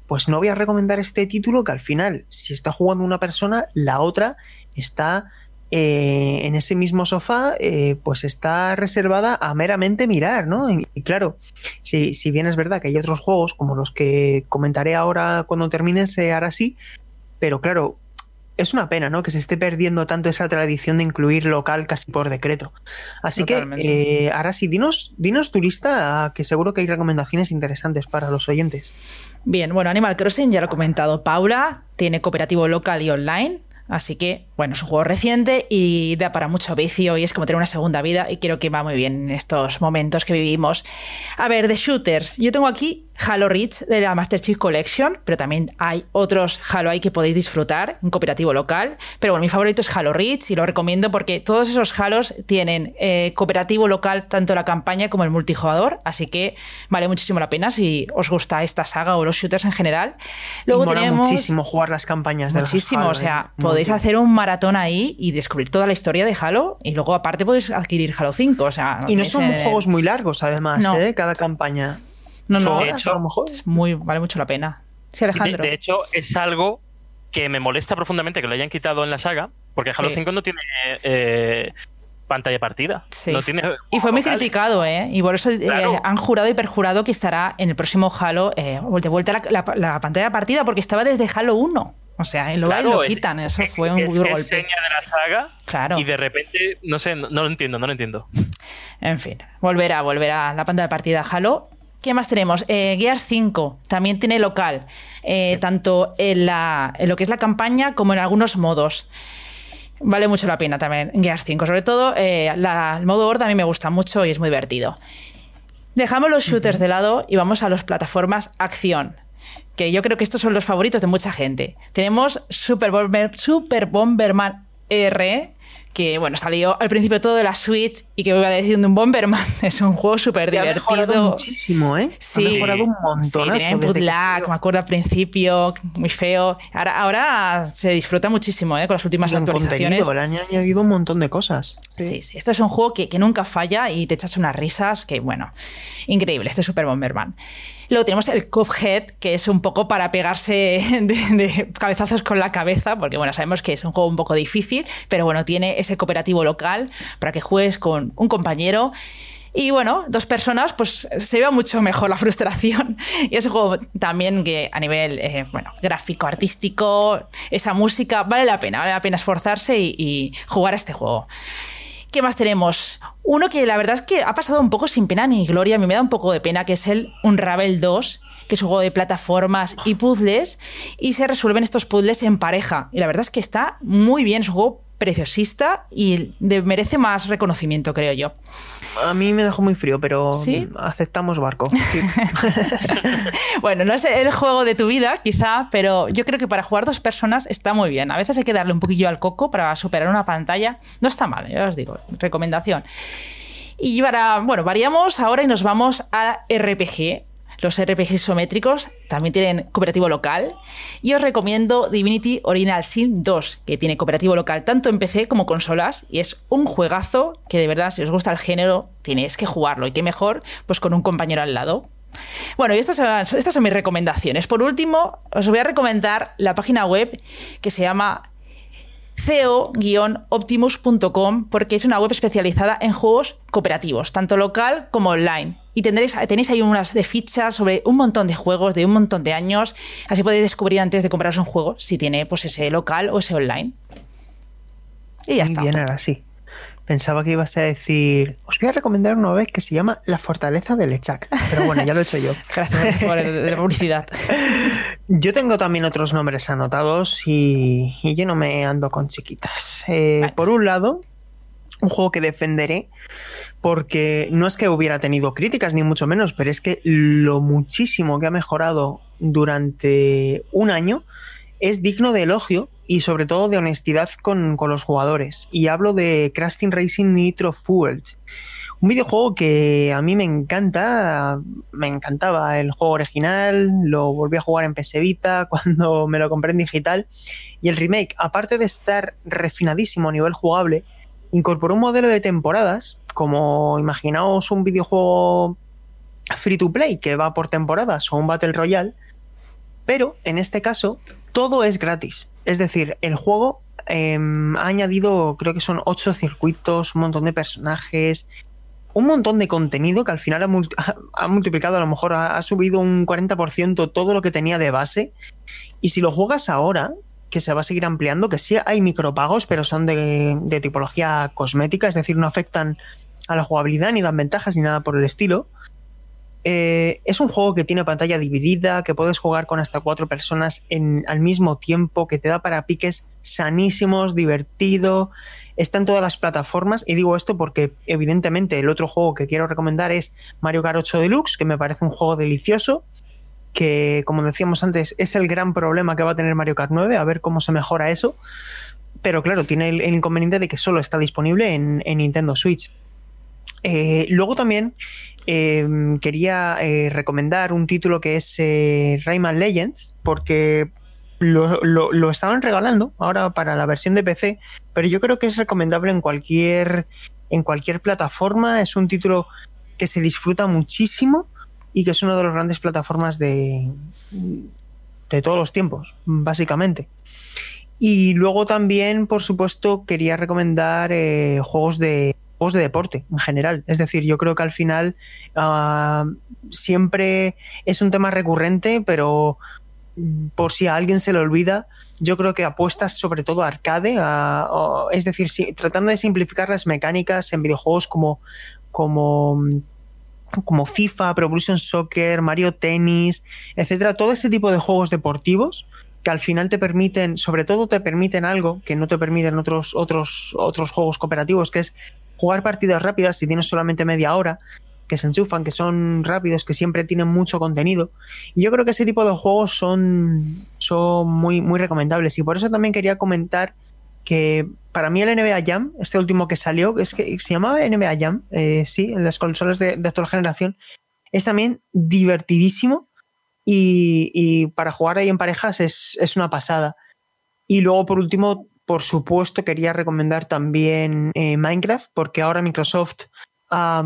S1: pues no voy a recomendar este título que al final, si está jugando una persona, la otra está eh, en ese mismo sofá, eh, pues está reservada a meramente mirar, ¿no? Y, claro, si, si, bien es verdad que hay otros juegos, como los que comentaré ahora cuando termine ese ahora sí, pero claro, es una pena, ¿no? Que se esté perdiendo tanto esa tradición de incluir local casi por decreto. Así Totalmente. que, eh, ahora sí, dinos, dinos tu lista, que seguro que hay recomendaciones interesantes para los oyentes.
S2: Bien, bueno, Animal Crossing ya lo he comentado Paula, tiene cooperativo local y online. Así que, bueno, es un juego reciente y da para mucho vicio y es como tener una segunda vida y creo que va muy bien en estos momentos que vivimos. A ver, de shooters, yo tengo aquí Halo Reach de la Master Chief Collection, pero también hay otros Halo ahí que podéis disfrutar en cooperativo local. Pero bueno, mi favorito es Halo Reach y lo recomiendo porque todos esos Halos tienen eh, cooperativo local, tanto la campaña como el multijugador, así que vale muchísimo la pena si os gusta esta saga o los shooters en general.
S1: Luego y tenemos muchísimo jugar las campañas de
S2: Muchísimo,
S1: Halo,
S2: o sea, eh. podéis hacer un maratón ahí y descubrir toda la historia de Halo y luego aparte podéis adquirir Halo 5, o sea,
S1: y no son juegos muy largos además, no. ¿eh? cada campaña.
S2: No, no, de hecho, a lo mejor. Es muy, vale mucho la pena. Sí, Alejandro.
S5: De, de, hecho, es algo que me molesta profundamente que lo hayan quitado en la saga, porque Halo sí. 5 no tiene eh, pantalla partida.
S2: Sí.
S5: No tiene
S2: y fue muy criticado, ¿eh? Y por eso claro. eh, han jurado y perjurado que estará en el próximo Halo eh, de vuelta la, la, la, pantalla partida, porque estaba desde Halo 1. O sea, lo, claro, lo quitan, eso
S5: es,
S2: fue un
S5: es,
S2: duro
S5: es
S2: golpe.
S5: seña de la saga
S2: claro.
S5: y de repente, no sé, no, no, lo entiendo, no lo entiendo.
S2: En fin, volverá, volverá la pantalla de partida Halo. ¿Qué más tenemos? Eh, Gears 5 también tiene local, eh, tanto en, la, en, lo que es la campaña como en algunos modos. Vale mucho la pena también Gears 5, sobre todo eh, la, el modo Horde a mí me gusta mucho y es muy divertido. Dejamos los shooters de lado y vamos a las plataformas acción que yo creo que estos son los favoritos de mucha gente. Tenemos Super, Bomber, Super Bomberman R, que bueno, salió al principio todo de la Switch y que voy a decir de un Bomberman. Es un juego súper divertido.
S1: Ha mejorado muchísimo, ¿eh?
S2: Sí.
S1: Ha mejorado un montón.
S2: Sí, tenía input lag, me acuerdo al principio, muy feo. Ahora, ahora se disfruta muchísimo, ¿eh? Con las últimas
S1: y
S2: actualizaciones.
S1: Le han añadido un montón de cosas.
S2: Sí, sí. sí. Esto es un juego que, que, nunca falla y te echas unas risas que, bueno, increíble. Este Super Bomberman. Luego tenemos el Cuphead, que es un poco para pegarse de, de, cabezazos con la cabeza, porque bueno, sabemos que es un juego un poco difícil, pero bueno, tiene ese cooperativo local para que juegues con un compañero. Y bueno, dos personas, pues se ve mucho mejor la frustración. Y es un juego también que a nivel, eh, bueno, gráfico, artístico, esa música, vale la pena, vale la pena esforzarse y, y jugar a este juego. ¿Qué más tenemos? Uno que la verdad es que ha pasado un poco sin pena ni gloria, a mí me da un poco de pena, que es el Unravel 2, que es un juego de plataformas y puzzles, y se resuelven estos puzzles en pareja. Y la verdad es que está muy bien, es un juego preciosista y de, merece más reconocimiento, creo yo.
S1: A mí me dejó muy frío, pero ¿Sí? aceptamos barco. Sí.
S2: bueno, no es el juego de tu vida, quizá, pero yo creo que para jugar dos personas está muy bien. A veces hay que darle un poquillo al coco para superar una pantalla. No está mal, ya os digo, recomendación. Y para, bueno, variamos ahora y nos vamos a RPG. Los RPG isométricos también tienen cooperativo local. Y os recomiendo Divinity Original Sin 2, que tiene cooperativo local tanto en PC como consolas. Y es un juegazo que de verdad, si os gusta el género, tenéis que jugarlo. Y qué mejor, pues con un compañero al lado. Bueno, y estas son, estas son mis recomendaciones. Por último, os voy a recomendar la página web que se llama co-optimus.com porque es una web especializada en juegos cooperativos, tanto local como online. Y tendréis, tenéis ahí unas de fichas sobre un montón de juegos de un montón de años. Así podéis descubrir antes de compraros un juego si tiene pues ese local o ese online. Y ya está.
S1: Bien, ahora sí. Pensaba que ibas a decir, os voy a recomendar una vez que se llama La Fortaleza del Echak. Pero bueno, ya lo he hecho yo.
S2: Gracias por la publicidad.
S1: Yo tengo también otros nombres anotados y, y yo no me ando con chiquitas. Eh,
S2: Vale.
S1: Por un lado, un juego que defenderé porque no es que hubiera tenido críticas ni mucho menos, pero es que lo muchísimo que ha mejorado durante un año es digno de elogio y sobre todo de honestidad con, con los jugadores. Y hablo de Crash Team Racing Nitro Fueled. Un videojuego que a mí me encanta, me encantaba el juego original, lo volví a jugar en PS Vita cuando me lo compré en digital y el remake, aparte de estar refinadísimo a nivel jugable, incorporó un modelo de temporadas, como imaginaos un videojuego free to play que va por temporadas o un Battle Royale, pero en este caso todo es gratis. Es decir, el juego eh, ha añadido, creo que son ocho circuitos, un montón de personajes, un montón de contenido que al final ha, multi- ha multiplicado, a lo mejor ha, subido un 40% todo lo que tenía de base. Y si lo juegas ahora, que se va a seguir ampliando, que sí hay micropagos, pero son de tipología cosmética, es decir, no afectan a la jugabilidad ni dan ventajas ni nada por el estilo. Eh, es un juego que tiene pantalla dividida, que puedes jugar con hasta cuatro personas en, al mismo tiempo, que te da para piques sanísimos, divertido, está en todas las plataformas. Y digo esto porque, evidentemente, el otro juego que quiero recomendar es Mario Kart 8 Deluxe, que me parece un juego delicioso. Que, como decíamos antes, es el gran problema que va a tener Mario Kart 9, a ver cómo se mejora eso. Pero claro, tiene el, inconveniente de que solo está disponible en Nintendo Switch. Eh, luego también eh, quería eh, recomendar un título que es eh, Rayman Legends, porque lo, lo- estaban regalando ahora para la versión de PC, pero yo creo que es recomendable en cualquier, en cualquier plataforma. Es un título que se disfruta muchísimo y que es una de las grandes plataformas de, de todos los tiempos, básicamente. Y luego también, por supuesto, quería recomendar juegos de juegos de deporte en general. Es decir, yo creo que al final ah, siempre es un tema recurrente, pero mm, por si a alguien se le olvida, yo creo que apuestas sobre todo a arcade, es decir, tratando de simplificar las mecánicas en videojuegos como, como, mm, como FIFA, Pro Evolution Soccer, Mario Tennis, etcétera, todo ese tipo de juegos deportivos que al final te permiten, sobre todo te permiten algo que no te permiten otros, otros, otros juegos cooperativos, que es jugar partidas rápidas si tienes solamente media hora, que se enchufan, que son rápidos, que siempre tienen mucho contenido. Y yo creo que ese tipo de juegos son, son muy, muy recomendables. Y por eso también quería comentar que para mí el NBA Jam, este último que salió, es que se llamaba NBA Jam, eh, sí, en las consolas de, de actual generación, es también divertidísimo y, y para jugar ahí en parejas es, es una pasada. Y luego, por último, por supuesto, quería recomendar también eh, Minecraft, porque ahora Microsoft ha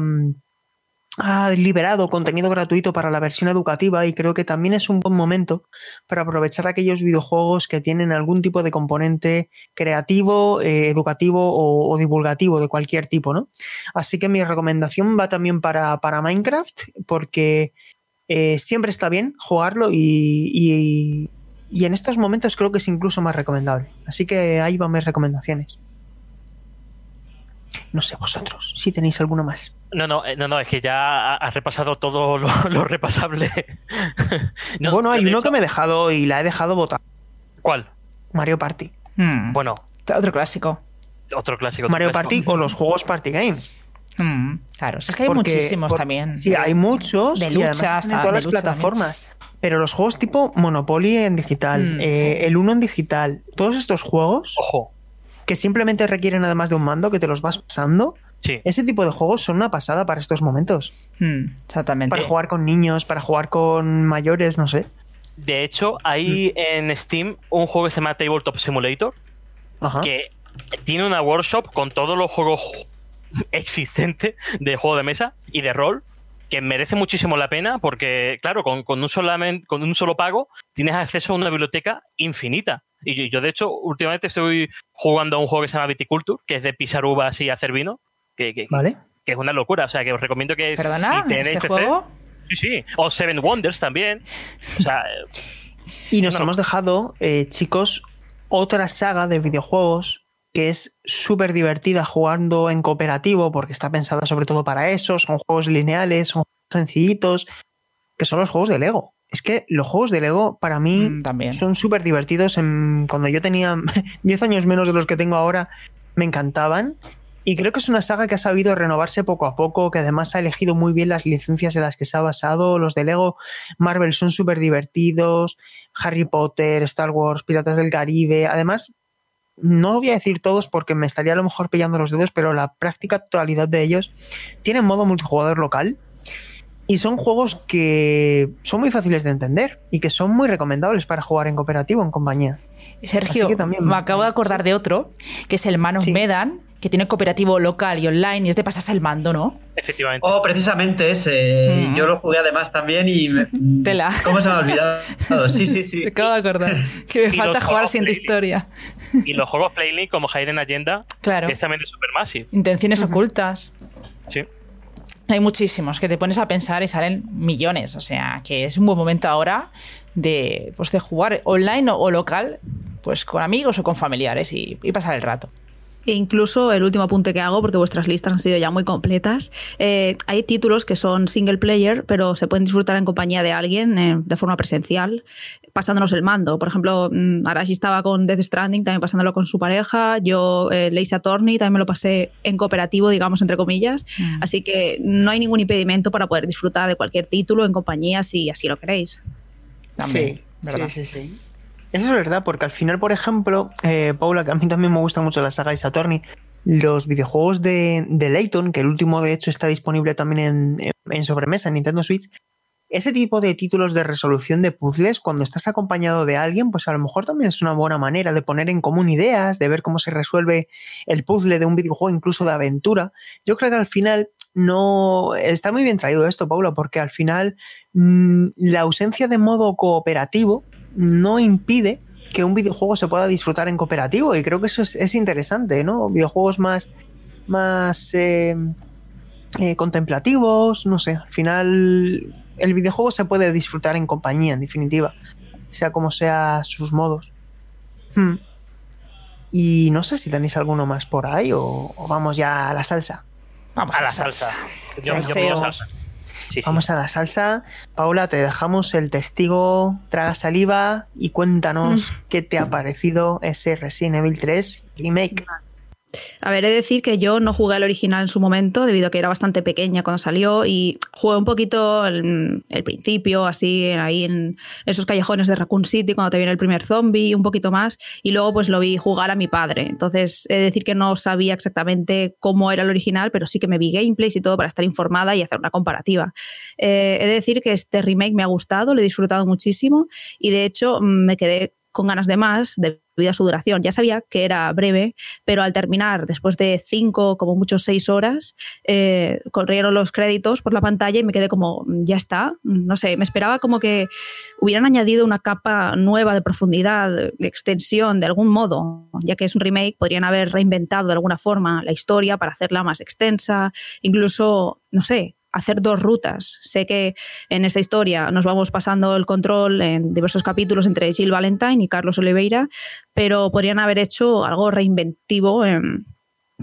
S1: liberado contenido gratuito para la versión educativa y creo que también es un buen momento para aprovechar aquellos videojuegos que tienen algún tipo de componente creativo, eh, educativo o, divulgativo de cualquier tipo, ¿no? Así que mi recomendación va también para, para Minecraft, porque eh, siempre está bien jugarlo y- y en estos momentos creo que es incluso más recomendable. Así que ahí van mis recomendaciones. No sé vosotros, si tenéis alguno más.
S5: No, no, eh, no, no, es que ya has repasado todo lo, lo repasable. No,
S1: bueno, hay uno que me he dejado y la he dejado votar.
S5: ¿Cuál?
S1: Mario Party.
S2: Hmm.
S5: Bueno,
S2: Otro clásico.
S5: otro clásico. otro
S1: Mario
S5: clásico.
S1: Party o los juegos Party Games.
S2: Hmm. Claro, es que hay
S1: Porque-
S2: muchísimos
S1: por-
S2: también.
S1: Sí, hay muchos.
S2: De
S1: y además en
S2: hasta-
S1: todas
S2: de
S1: las plataformas. Pero los juegos tipo Monopoly en digital,
S2: Mm,
S1: eh,
S2: sí.
S1: el Uno en digital, todos estos juegos
S5: Ojo,
S1: que simplemente requieren además de un mando que te los vas pasando,
S5: Sí.
S1: Ese tipo de juegos son una pasada para estos momentos.
S2: Mm, exactamente.
S1: Para jugar con niños, para jugar con mayores, no sé.
S5: De hecho, hay en Steam un juego que se llama Tabletop Simulator,
S1: Ajá.
S5: que tiene una workshop con todos los juegos existentes de juego de mesa y de rol, que merece muchísimo la pena porque, claro, con, con un, solamente, con un solo pago tienes acceso a una biblioteca infinita. Y yo, yo, de hecho, últimamente estoy jugando a un juego que se llama Viticulture, que es de pisar uvas y hacer vino, que, que,
S1: ¿Vale?
S5: que es una locura. O sea, que os recomiendo que
S2: ¿Perdona?
S5: si tenéis
S2: ¿Ese
S5: PC,
S2: juego?
S5: Sí, sí. O Seven Wonders también. O sea,
S1: Y nos
S5: No.
S1: hemos dejado, eh, chicos, otra saga de videojuegos que es súper divertida jugando en cooperativo porque está pensada sobre todo para eso, son juegos lineales, son juegos sencillitos, que son los juegos de Lego. Es que los juegos de Lego para mí
S2: Mm, también.
S1: son súper divertidos. En- Cuando yo tenía 10 años menos de los que tengo ahora, me encantaban. Y creo que es una saga que ha sabido renovarse poco a poco, que además ha elegido muy bien las licencias en las que se ha basado. Los de Lego Marvel son súper divertidos. Harry Potter, Star Wars, Piratas del Caribe. Además, no voy a decir todos porque me estaría a lo mejor pillando los dedos, pero la práctica totalidad de ellos tienen modo multijugador local. Y son juegos que son muy fáciles de entender y que son muy recomendables para jugar en cooperativo, en compañía.
S2: Sergio,
S1: también-
S2: me acabo de acordar de otro, que es el Man of
S1: Sí.
S2: Medan, que tiene cooperativo local y online, y es de pasarse el mando, ¿no?
S5: efectivamente.
S4: Oh, precisamente ese.
S2: Mm.
S4: Yo lo jugué además también y. Me...
S2: Tela.
S4: ¿Cómo se me ha olvidado? Sí, sí, sí.
S2: Acabo de acordar. Que me falta jugar siguiente historia.
S5: Y los juegos Playlink como Hidden Agenda,
S2: Claro.
S5: que es también de Supermassive.
S2: Intenciones ocultas.
S5: Sí.
S2: Hay muchísimos que te pones a pensar y salen millones. O sea, que es un buen momento ahora de, pues, de jugar online o, o local, pues con amigos o con familiares y, y pasar el rato.
S3: E incluso el último apunte que hago, porque vuestras listas han sido ya muy completas, eh, hay títulos que son single player, pero se pueden disfrutar en compañía de alguien eh, de forma presencial, pasándonos el mando. Por ejemplo, mm, Arashi estaba con Death Stranding, también pasándolo con su pareja. Yo, eh, Lace Attorney, también me lo pasé en cooperativo, digamos, entre comillas.
S2: Mm.
S3: Así que no hay ningún impedimento para poder disfrutar de cualquier título en compañía si así lo queréis.
S2: También,
S1: Sí,
S2: ¿verdad?
S1: sí, sí, sí. Eso es verdad, porque al final, por ejemplo, eh, Paula, que a mí también me gusta mucho la saga de Saturni, los videojuegos de, de Layton, que el último de hecho está disponible también en, en- en sobremesa en Nintendo Switch, ese tipo de títulos de resolución de puzzles, cuando estás acompañado de alguien, pues a lo mejor también es una buena manera de poner en común ideas, de ver cómo se resuelve el puzzle de un videojuego, incluso de aventura. Yo creo que al final no está muy bien traído esto, Paula, porque al final mm, la ausencia de modo cooperativo no impide que un videojuego se pueda disfrutar en cooperativo y creo que eso es, es interesante, ¿no? Videojuegos más, más eh, eh, contemplativos, no sé, al final el videojuego se puede disfrutar en compañía, en definitiva, sea como sea sus modos. Hmm. Y no sé si tenéis alguno más por ahí o, o vamos ya a la salsa.
S2: Vamos
S5: A la salsa. Yo, yo salsa. Sí, sí.
S1: Vamos a la salsa. Paula, te dejamos el testigo, traga saliva y cuéntanos qué te ha parecido ese Resident Evil 3 remake.
S3: A ver, he de decir que yo no jugué al original en su momento, debido a que era bastante pequeña cuando salió, y jugué un poquito el, el principio, así, ahí en esos callejones de Raccoon City, cuando te viene el primer zombie, un poquito más, y luego pues lo vi jugar a mi padre. Entonces, he de decir que no sabía exactamente cómo era el original, pero sí que me vi gameplays y todo para estar informada y hacer una comparativa. Eh, he de decir que este remake me ha gustado, lo he disfrutado muchísimo, y de hecho me quedé con ganas de más debido a su duración. Ya sabía que era breve, pero al terminar, después de cinco, como mucho seis horas, eh, corrieron los créditos por la pantalla y me quedé como, "Mm, ya está. No sé, me esperaba como que hubieran añadido una capa nueva de profundidad, de extensión, de algún modo, ya que es un remake, podrían haber reinventado de alguna forma la historia para hacerla más extensa, incluso, no sé, hacer dos rutas. Sé que en esta historia nos vamos pasando el control en diversos capítulos entre Jill Valentine y Carlos Oliveira, pero podrían haber hecho algo reinventivo em,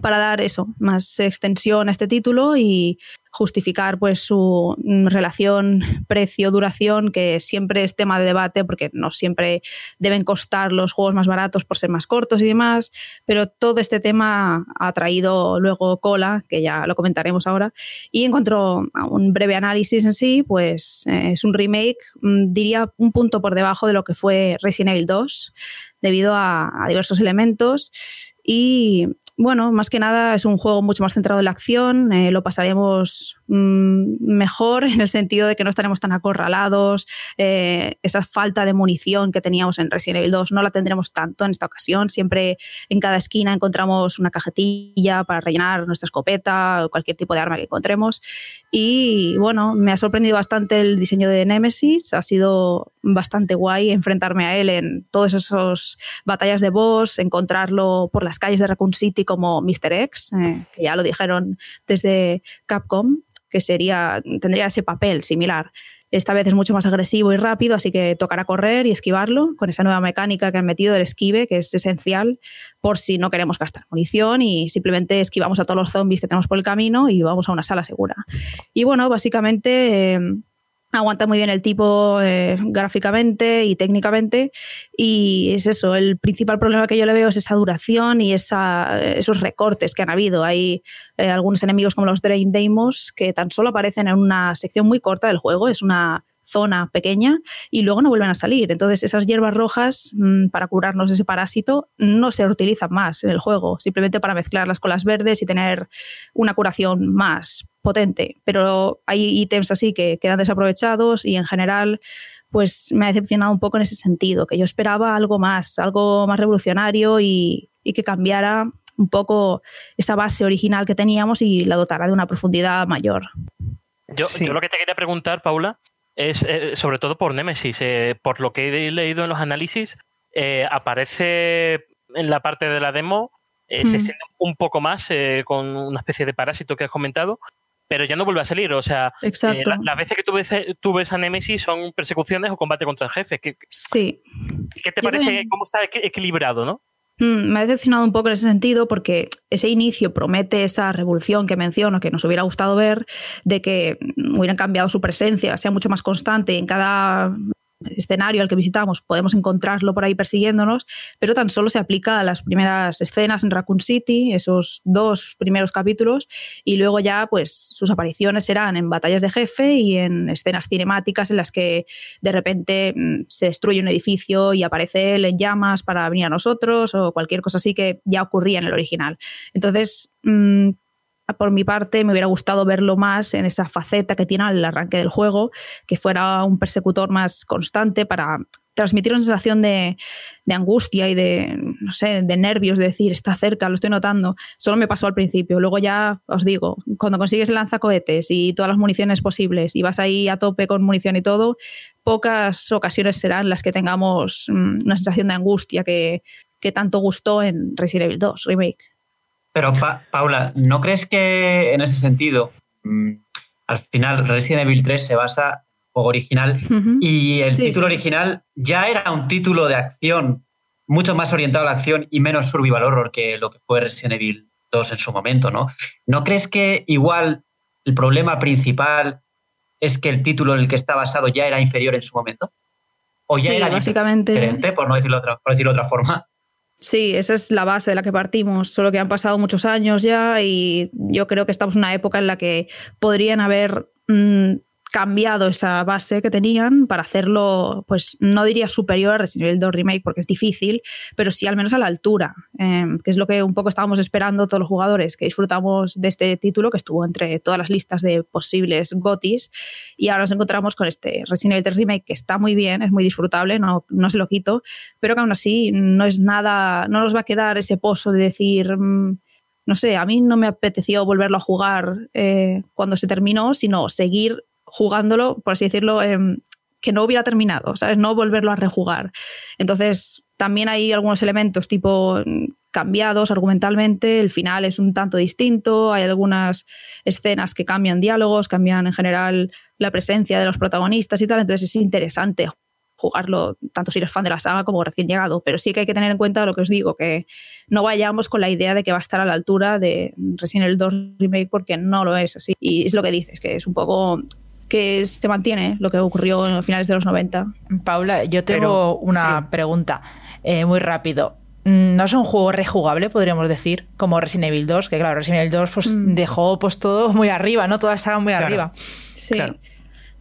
S3: para dar eso, más extensión a este título y justificar pues su relación precio-duración, que siempre es tema de debate porque no siempre deben costar los juegos más baratos por ser más cortos y demás, pero todo este tema ha traído luego cola, que ya lo comentaremos ahora, y en cuanto a un breve análisis en sí, pues eh, es un remake, mm, diría un punto por debajo de lo que fue Resident Evil 2, debido a, a diversos elementos y bueno, más que nada es un juego mucho más centrado en la acción, eh, lo pasaremos mejor en el sentido de que no estaremos tan acorralados, eh, esa falta de munición que teníamos en Resident Evil 2 no la tendremos tanto en esta ocasión, siempre en cada esquina encontramos una cajetilla para rellenar nuestra escopeta o cualquier tipo de arma que encontremos. Y bueno, me ha sorprendido bastante el diseño de Nemesis, ha sido bastante guay enfrentarme a él en todas esas batallas de boss, encontrarlo por las calles de Raccoon City como Mr. X, eh, que ya lo dijeron desde Capcom, que sería, tendría ese papel similar. Esta vez es mucho más agresivo y rápido, así que tocará correr y esquivarlo con esa nueva mecánica que han metido del esquive, que es esencial por si no queremos gastar munición y simplemente esquivamos a todos los zombies que tenemos por el camino y vamos a una sala segura. Y bueno, básicamente eh, aguanta muy bien el tipo eh, gráficamente y técnicamente y es eso, el principal problema que yo le veo es esa duración y esa, esos recortes que han habido. Hay eh, algunos enemigos como los Drain Deimos que tan solo aparecen en una sección muy corta del juego, es una zona pequeña y luego no vuelven a salir. Entonces esas hierbas rojas mm, para curarnos ese parásito no se utilizan más en el juego, simplemente para mezclarlas con las verdes y tener una curación más potente. Pero hay ítems así que quedan desaprovechados y en general pues me ha decepcionado un poco en ese sentido, que yo esperaba algo más, algo más revolucionario y, que cambiara un poco esa base original que teníamos y la dotara de una profundidad mayor.
S5: Yo, yo, lo que te quería preguntar, Paula, es eh, sobre todo por Nemesis. Eh, por lo que he leído en los análisis, eh, aparece en la parte de la demo, se mm. extiende un poco más con una especie de parásito que has comentado, pero ya no vuelve a salir. O sea, las veces que tú ves, tú ves, a Nemesis son persecuciones o combate contra el jefe. ¿Qué,
S3: sí.
S5: ¿Qué te parece? ¿Cómo está equilibrado, no?
S3: Mm, me ha decepcionado un poco en ese sentido porque ese inicio promete esa revolución que menciono, que nos hubiera gustado ver, de que hubieran cambiado su presencia, sea mucho más constante en cada escenario al que visitamos podemos encontrarlo por ahí persiguiéndonos, pero tan solo se aplica a las primeras escenas en Raccoon City, esos dos primeros capítulos, y luego ya pues sus apariciones serán en batallas de jefe y en escenas cinemáticas en las que de repente mm, se destruye un edificio y aparece él en llamas para venir a nosotros o cualquier cosa así que ya ocurría en el original. Entonces, mm, por mi parte, me hubiera gustado verlo más en esa faceta que tiene al arranque del juego, que fuera un persecutor más constante para transmitir una sensación de, angustia y de, no sé, de nervios, de decir, está cerca, lo estoy notando. Solo me pasó al principio. Luego ya, os digo, cuando consigues el lanzacohetes y todas las municiones posibles y vas ahí a tope con munición y todo, pocas ocasiones serán las que tengamos mm, una sensación de angustia que, que tanto gustó en Resident Evil 2 Remake.
S4: Pero, Paula, ¿no crees que en ese sentido, mm, al final Resident Evil 3 se basa en el juego original y el título original ya era un título de acción mucho más orientado a la acción y menos survival horror que lo que fue Resident Evil 2 en su momento, ¿no? ¿No crees que igual el problema principal es que el título en el que está basado ya era inferior en su momento? ¿O ya era
S3: básicamente...
S4: diferente, por no decirlo, otra, por decirlo de otra forma?
S3: Sí, esa es la base de la que partimos, solo que han pasado muchos años ya y yo creo que estamos en una época en la que podrían haber mm, cambiado esa base que tenían para hacerlo, pues no diría superior a Resident Evil 2 Remake porque es difícil, pero sí al menos a la altura, em, que es lo que un poco estábamos esperando todos los jugadores que disfrutamos de este título que estuvo entre todas las listas de posibles GOTIS. Y ahora nos encontramos con este Resident Evil 3 Remake que está muy bien, es muy disfrutable, no, no se lo quito, pero que aún así no es nada, no nos va a quedar ese pozo de decir... Mm, no sé, a mí no me apeteció volverlo a jugar eh, cuando se terminó, sino seguir jugándolo, por así decirlo, em, que no hubiera terminado, ¿sabes? No volverlo a rejugar. Entonces, también hay algunos elementos tipo mm, cambiados argumentalmente, el final es un tanto distinto, hay algunas escenas que cambian diálogos, cambian en general la presencia de los protagonistas y tal, entonces es interesante jugarlo tanto si eres fan de la saga como recién llegado, pero sí que hay que tener en cuenta lo que os digo, que no vayamos con la idea de que va a estar a la altura de Resident Evil 2 Remake porque no lo es así. Y es lo que dices, que es un poco que se mantiene lo que ocurrió en los finales de los 90.
S2: Paula, yo tengo una pregunta eh, muy rápido. Mm, ¿No es un juego rejugable, podríamos decir, como Resident Evil 2? Que claro, Resident Evil 2 pues, mm. dejó pues todo muy arriba, ¿no? Toda esa muy arriba.
S3: Sí.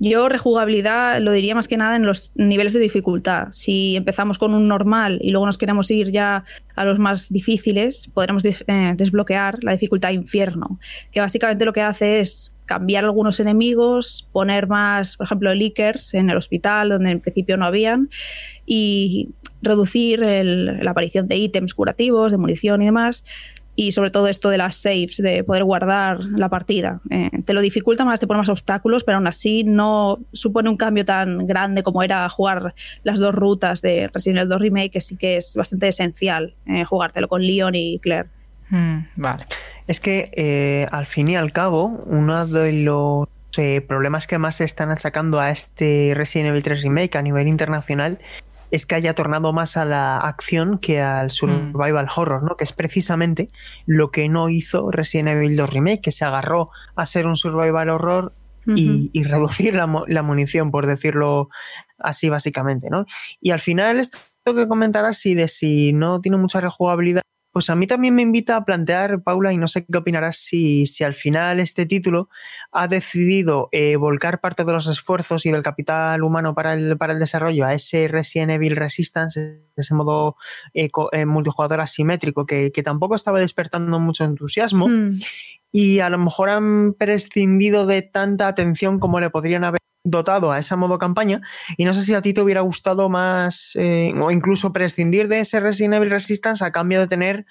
S3: Yo rejugabilidad lo diría más que nada en los niveles de dificultad. Si empezamos con un normal y luego nos queremos ir ya a los más difíciles, podremos eh, desbloquear la dificultad infierno, que básicamente lo que hace es cambiar algunos enemigos, poner más, por ejemplo, leakers en el hospital, donde en principio no habían, y reducir la aparición de ítems curativos, de munición y demás, y sobre todo esto de las saves, de poder guardar la partida. Eh, te lo dificulta más, te pone más obstáculos, pero aún así no supone un cambio tan grande como era jugar las dos rutas de Resident Evil 2 Remake, que sí que es bastante esencial eh, jugártelo con Leon y Claire.
S2: Mm, vale.
S1: Es que eh, al fin y al cabo, uno de los problemas que más se están achacando a este Resident Evil 3 Remake a nivel internacional es que haya tornado más a la acción que al survival mm. horror, ¿no? Que es precisamente lo que no hizo Resident Evil 2 Remake, que se agarró a ser un survival horror y, reducir la, la, munición, por decirlo así básicamente, ¿no? Y al final esto que comentarás si de si no tiene mucha rejugabilidad pues a mí también me invita a plantear, Paula, y no sé qué opinarás, si, si al final este título ha decidido eh, volcar parte de los esfuerzos y del capital humano para el, para el desarrollo a ese Resident Evil Resistance, ese modo eh, eh, multijugador asimétrico que, tampoco estaba despertando mucho entusiasmo. Hmm. Y a lo mejor han prescindido de tanta atención como le podrían haber dotado a esa modo campaña. Y no sé si a ti te hubiera gustado más eh, o incluso prescindir de ese Resident Evil Resistance a cambio de tener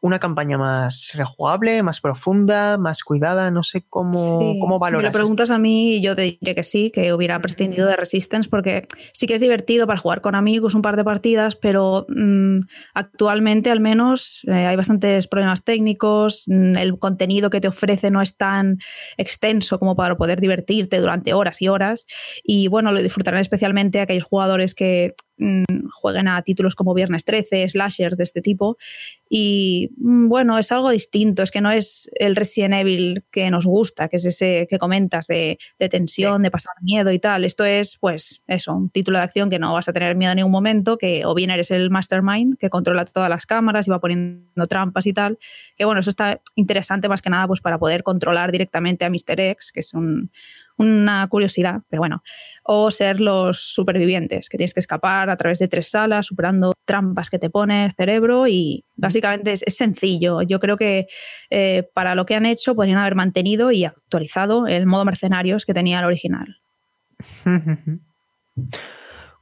S1: una campaña más rejugable, más profunda, más cuidada, no sé cómo, cómo valoras.
S3: Si me lo preguntas a mí, yo te diría que sí, que hubiera prescindido de Resistance, porque sí que es divertido para jugar con amigos un par de partidas, pero mm, actualmente al menos eh, hay bastantes problemas técnicos, mm, el contenido que te ofrece no es tan extenso como para poder divertirte durante horas y horas, y bueno, lo disfrutarán especialmente aquellos jugadores que Mm, jueguen a títulos como Viernes 13, slashers de este tipo. Y mm, bueno, es algo distinto, es que no es el Resident Evil que nos gusta, que es ese que comentas de, tensión, de pasar miedo y tal. Esto es, pues, eso, un título de acción que no vas a tener miedo en ningún momento, que o bien eres el mastermind que controla todas las cámaras y va poniendo trampas y tal. Que bueno, eso está interesante más que nada pues para poder controlar directamente a Mr. X, que es un una curiosidad, pero bueno. O ser los supervivientes, que tienes que escapar a través de tres salas, superando trampas que te pone el cerebro y básicamente es, sencillo. Yo creo que eh, para lo que han hecho podrían haber mantenido y actualizado el modo mercenarios que tenía el original.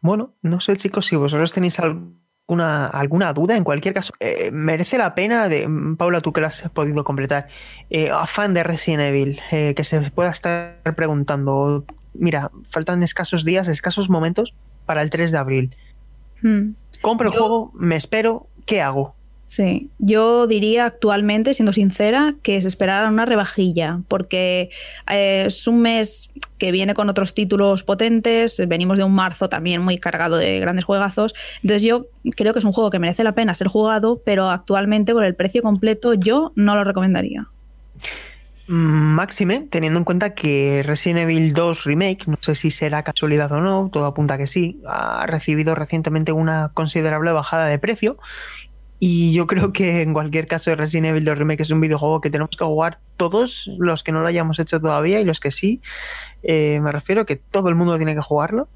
S1: Bueno, no sé chicos si vosotros tenéis algo alguna duda, en cualquier caso, eh, merece la pena, de, Paula, tú que lo has podido completar, eh, fan de Resident Evil, eh, que se pueda estar preguntando, mira, faltan escasos días, escasos momentos para el 3 de abril. Hmm. Compro el juego, me espero, ¿qué hago?
S3: Sí, yo diría actualmente, siendo sincera, que es esperar a una rebajilla, porque eh, es un mes que viene con otros títulos potentes, venimos de un marzo también muy cargado de grandes juegazos, entonces yo creo que es un juego que merece la pena ser jugado, pero actualmente por el precio completo yo no lo recomendaría.
S1: Máxime, teniendo en cuenta que Resident Evil 2 Remake, no sé si será casualidad o no, todo apunta que sí, ha recibido recientemente una considerable bajada de precio y yo creo que en cualquier caso Resident Evil 2 Remake es un videojuego que tenemos que jugar todos los que no lo hayamos hecho todavía y los que sí. Eh, me refiero que todo el mundo tiene que jugarlo.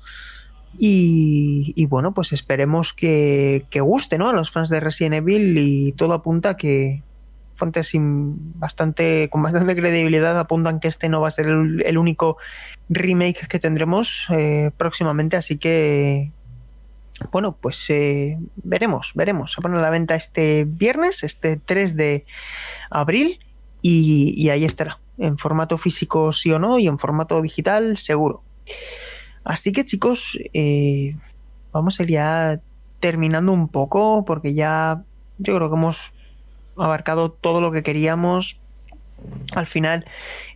S1: Y, bueno, pues esperemos que, guste ¿no? a los fans de Resident Evil y todo apunta que fuentes bastante, con bastante credibilidad apuntan que este no va a ser el, único remake que tendremos eh, próximamente, así que bueno, pues eh, veremos, veremos. Se pone a la venta este viernes, este 3 de abril, y, ahí estará, en formato físico sí o no, y en formato digital seguro. Así que chicos, eh, vamos a ir ya terminando un poco, porque ya yo creo que hemos abarcado todo lo que queríamos. Al final,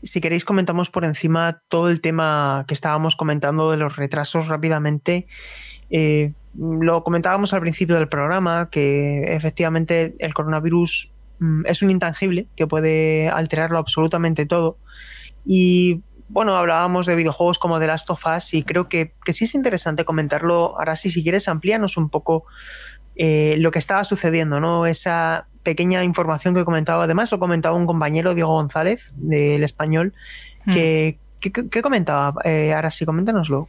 S1: si queréis, comentamos por encima todo el tema que estábamos comentando de los retrasos rápidamente. Eh, lo comentábamos al principio del programa, que efectivamente el coronavirus mm, es un intangible que puede alterarlo absolutamente todo. Y bueno, hablábamos de videojuegos como The Last of Us y creo que, sí es interesante comentarlo. Ahora sí, si quieres, amplíanos un poco eh, lo que estaba sucediendo, ¿no? Esa pequeña información que comentaba, además lo comentaba un compañero, Diego González, del español, que, ¿Qué, comentaba? Eh, ahora sí, coméntanoslo.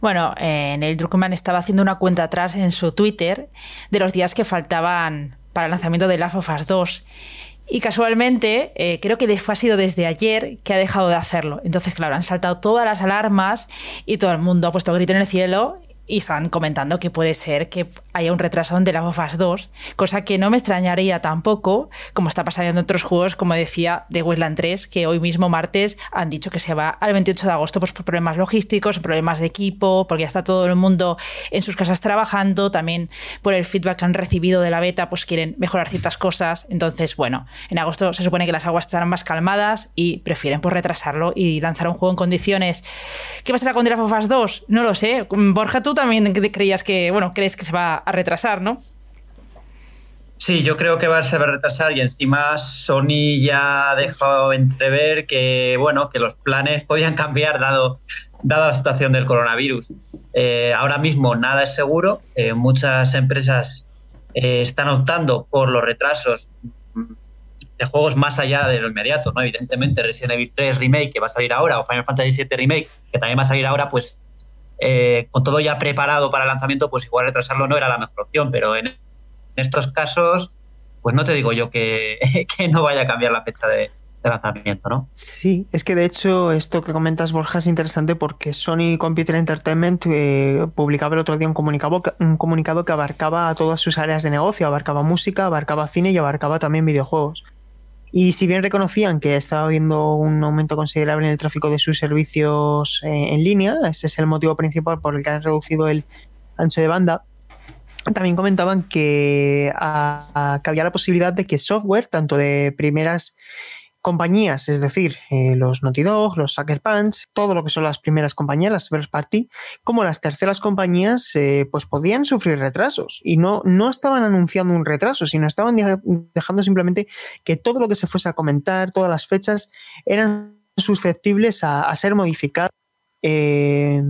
S2: Bueno, eh, Neil Druckmann estaba haciendo una cuenta atrás en su Twitter de los días que faltaban para el lanzamiento de Last of Us 2. Y casualmente, eh, creo que fue, ha sido desde ayer que ha dejado de hacerlo. Entonces, claro, han saltado todas las alarmas y todo el mundo ha puesto grito en el cielo y están comentando que puede ser que haya un retraso de las of 2, cosa que no me extrañaría tampoco, como está pasando en otros juegos, como decía, de Wasteland 3, que hoy mismo martes han dicho que se va al 28 de agosto pues, por problemas logísticos, problemas de equipo, porque ya está todo el mundo en sus casas trabajando, también por el feedback que han recibido de la beta, pues quieren mejorar ciertas cosas. Entonces, bueno, en agosto se supone que las aguas estarán más calmadas y prefieren pues retrasarlo y lanzar un juego en condiciones. ¿Qué pasará con The Last of Us 2? No lo sé. Borja, tú también creías que, bueno, crees que se va a retrasar, ¿no?
S4: Sí, yo creo que va a ser a retrasar y encima Sony ya ha dejado entrever que, bueno, que los planes podían cambiar dado, dada la situación del coronavirus. Eh, ahora mismo nada es seguro. Eh, muchas empresas eh, están optando por los retrasos de juegos más allá de lo inmediato, ¿no? Evidentemente Resident Evil 3 Remake que va a salir ahora o Final Fantasy VII Remake que también va a salir ahora, pues eh, con todo ya preparado para el lanzamiento, pues igual retrasarlo no era la mejor opción, pero en estos casos, pues no te digo yo que, no vaya a cambiar la fecha de, lanzamiento, ¿no?
S1: Sí, es que de hecho esto que comentas, Borja, es interesante porque Sony Computer Entertainment eh, publicaba el otro día un comunicado, un comunicado que abarcaba todas sus áreas de negocio, abarcaba música, abarcaba cine y abarcaba también videojuegos. Y si bien reconocían que estaba habiendo un aumento considerable en el tráfico de sus servicios eh, en línea, ese es el motivo principal por el que han reducido el ancho de banda, también comentaban que, que había la posibilidad de que software, tanto de primeras compañías, es decir, eh, los Naughty Dog, los Sucker Punch, todo lo que son las primeras compañías, las first party, como las terceras compañías, eh, pues podían sufrir retrasos. Y no, no estaban anunciando un retraso, sino estaban dejando simplemente que todo lo que se fuese a comentar, todas las fechas, eran susceptibles a, a ser modificadas eh,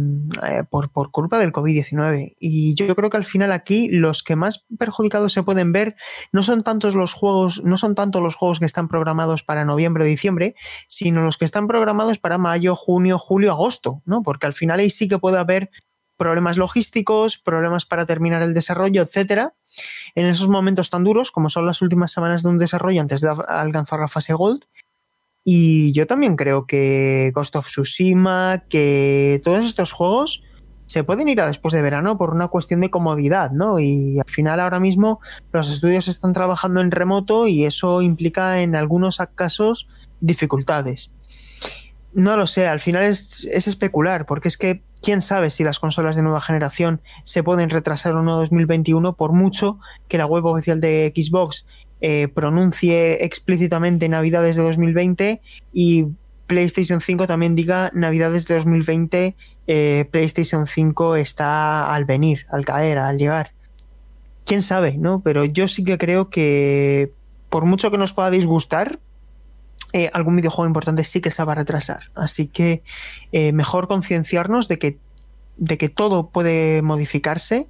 S1: eh, por, culpa del COVID-19. Y yo creo que al final aquí los que más perjudicados se pueden ver no son tantos los juegos, no son tanto los juegos que están programados para noviembre o diciembre, sino los que están programados para mayo, junio, julio, agosto, ¿no? Porque al final ahí sí que puede haber problemas logísticos, problemas para terminar el desarrollo, etcétera. En esos momentos tan duros como son las últimas semanas de un desarrollo antes de alcanzar la fase Gold, y yo también creo que Ghost of Tsushima, que todos estos juegos se pueden ir a después de verano por una cuestión de comodidad, ¿no? Y al final ahora mismo los estudios están trabajando en remoto y eso implica en algunos casos dificultades. No lo sé, al final es, es especular, porque es que quién sabe si las consolas de nueva generación se pueden retrasar o no 2021 por mucho que la web oficial de Xbox eh, pronuncie explícitamente Navidades de 2020 y PlayStation 5 también diga Navidades de 2020, eh, PlayStation 5 está al venir, al caer, al llegar. Quién sabe, ¿no? Pero yo sí que creo que por mucho que nos pueda disgustar, eh, algún videojuego importante sí que se va a retrasar. Así que mejor concienciarnos de que, de que todo puede modificarse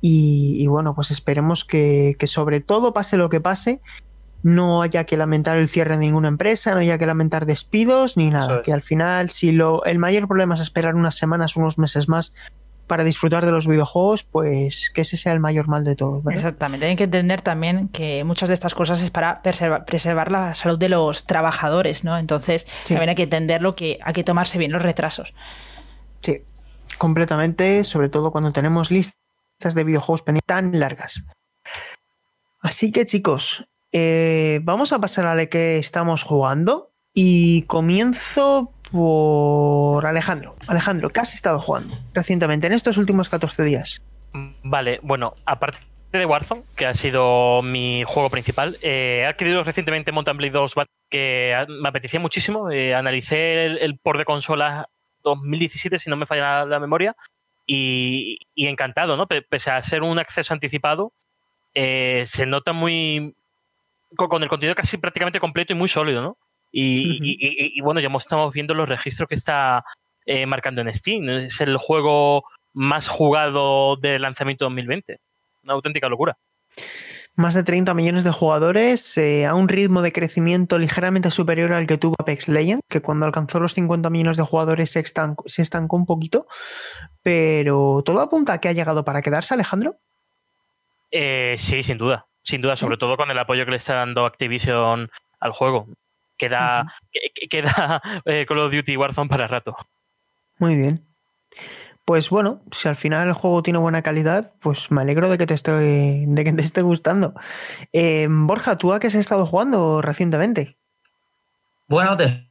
S1: y, bueno, pues esperemos que, sobre todo, pase lo que pase, no haya que lamentar el cierre de ninguna empresa, no haya que lamentar despidos ni nada. Que al final, si lo, el mayor problema es esperar unas semanas, unos meses más para disfrutar de los videojuegos, pues que ese sea el mayor mal de todo.
S2: Exactamente. Hay que entender también que muchas de estas cosas es para preservar, la salud de los trabajadores, ¿no? Entonces, también hay que entenderlo que hay que tomarse bien los retrasos.
S1: Sí, completamente, sobre todo cuando tenemos listas de videojuegos tan largas. Así que chicos, eh, vamos a pasar a la que estamos jugando y comienzo por Alejandro. Alejandro, ¿qué has estado jugando recientemente en estos últimos 14 días?
S5: Vale, bueno, aparte de Warzone, que ha sido mi juego principal, eh, he adquirido recientemente Mountain Blade 2 que me apetecía muchísimo. Eh, analicé el, el, por de consola 2017, si no me falla la memoria, y, encantado, ¿no? Pese a ser un acceso anticipado, eh, se nota muy. Con, el contenido casi prácticamente completo y muy sólido, ¿no? Y, bueno, ya estamos viendo los registros que está eh, marcando en Steam. Es el juego más jugado del lanzamiento 2020. Una auténtica locura.
S1: Más de 30 millones de jugadores eh, a un ritmo de crecimiento ligeramente superior al que tuvo Apex Legends, que cuando alcanzó los 50 millones de jugadores se estancó, se estancó un poquito. Pero todo apunta a que ha llegado para quedarse, Alejandro.
S5: Eh, sí, sin duda. Sin duda, sobre todo con el apoyo que le está dando Activision al juego. Queda, que- queda eh, Call of Duty Warzone para rato.
S1: Muy bien. Pues bueno, si al final el juego tiene buena calidad, pues me alegro de que te esté, de que te esté gustando. Eh, Borja, ¿tú a qué has estado jugando recientemente?
S4: Bueno, des-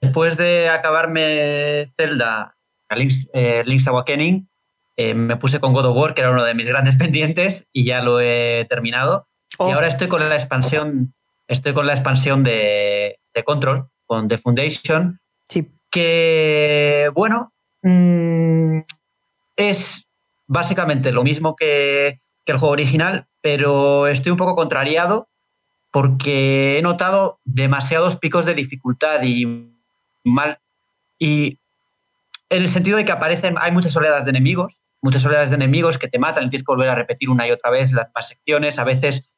S4: después de acabarme Zelda, Link's, eh, Link's Awakening, eh, me puse con God of War, que era uno de mis grandes pendientes, y ya lo he terminado.
S1: Oh,
S4: Y ahora estoy con la expansión, estoy con la expansión de, de Control, con The Foundation,
S1: sí.
S4: que, bueno, mm, es básicamente lo mismo que, el juego original, pero estoy un poco contrariado porque he notado demasiados picos de dificultad y mal. Y en el sentido de que aparecen, hay muchas oleadas de enemigos, muchas oleadas de enemigos que te matan y tienes que volver a repetir una y otra vez las mismas secciones, a veces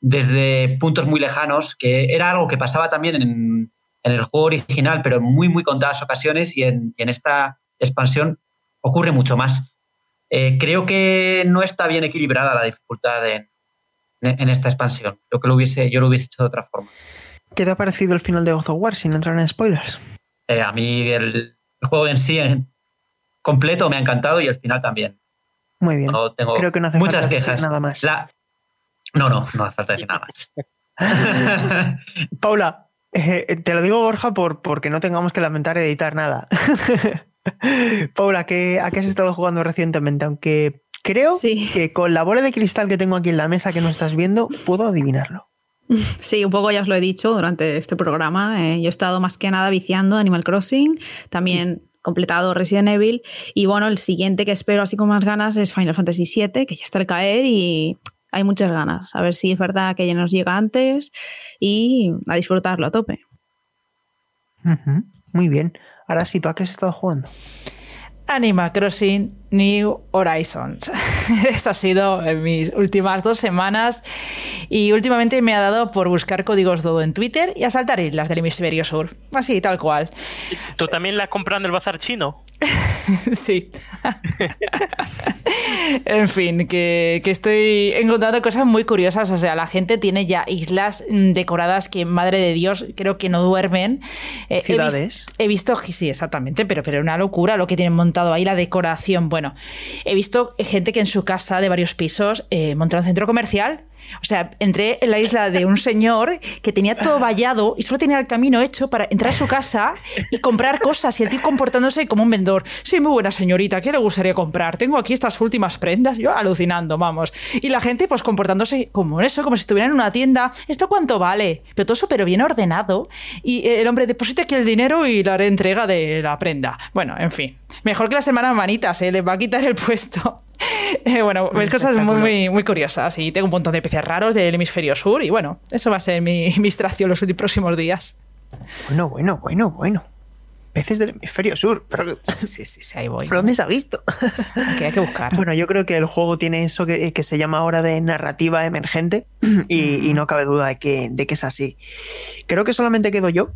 S4: desde puntos muy lejanos, que era algo que pasaba también en, en el juego original, pero en muy, muy contadas ocasiones y en, en esta expansión ocurre mucho más. Eh, creo que no está bien equilibrada la dificultad en, en esta expansión. Creo que lo hubiese, yo lo hubiese hecho de otra forma.
S1: ¿Qué te ha parecido el final de God of War sin entrar en spoilers?
S4: Eh, a mí el, el juego en sí en completo me ha encantado y el final también.
S1: Muy bien.
S4: No tengo
S1: Creo que no hace
S4: muchas
S1: falta decir
S4: quejas.
S1: nada más.
S4: La- No, no, no hace falta decir nada más.
S1: Paula, eh, te lo digo, Borja, por, porque no tengamos que lamentar editar nada. Paula, ¿qué, ¿a qué has estado jugando recientemente? Aunque creo
S3: Sí.
S1: que con la bola de cristal que tengo aquí en la mesa que no estás viendo, puedo adivinarlo.
S3: Sí, un poco ya os lo he dicho durante este programa. eh, yo he estado más que nada viciando Animal Crossing, también completado Resident Evil y bueno, el siguiente que espero así con más ganas es Final Fantasy VII, que ya está al caer y hay muchas ganas. A ver si es verdad que ya nos llega antes y a disfrutarlo a tope.
S1: Muy bien. Ahora sí, ¿tú qué has estado jugando?
S2: Animal Crossing New Horizons. Esa ha sido en mis últimas dos semanas y últimamente me ha dado por buscar códigos Dodo en Twitter y a saltar islas del hemisferio sur. Así, tal cual.
S5: ¿Tú también la has comprado en el bazar chino?
S2: Sí. en fin, que, que estoy encontrando cosas muy curiosas. O sea, la gente tiene ya islas mm, decoradas que, madre de Dios, creo que no duermen. Eh, he vis-
S1: Ciudades.
S2: He visto, sí, exactamente, pero, pero una locura lo que tienen montado ahí, la decoración. Bueno, he visto gente que en su casa de varios pisos eh, montaron un centro comercial. O sea, entré en la isla de un señor que tenía todo vallado y solo tenía el camino hecho para entrar a su casa y comprar cosas. Y el tío comportándose como un vendedor. Sí, muy buena señorita, ¿qué le gustaría comprar? Tengo aquí estas últimas prendas. Yo alucinando, vamos. Y la gente, pues comportándose como eso, como si estuviera en una tienda. ¿Esto cuánto vale? Pero todo súper bien ordenado. Y el hombre deposita aquí el dinero y le haré entrega de la prenda. Bueno, en fin. Mejor que las hermanas manitas, ¿eh? Le va a quitar el puesto. Eh, bueno, ves cosas muy, muy, muy curiosas. Y tengo un montón de peces raros del hemisferio sur. Y bueno, eso va a ser mi, mi distracción los próximos días.
S1: Bueno, bueno, bueno, bueno. Peces del hemisferio sur. ¿Pero
S2: Sí, sí, sí, sí, ahí voy.
S1: ¿por dónde se ha visto?
S2: Que hay que buscar.
S1: Bueno, yo creo que el juego tiene eso que, que se llama ahora de narrativa emergente y, y no cabe duda de que, de que es así. Creo que solamente quedo yo.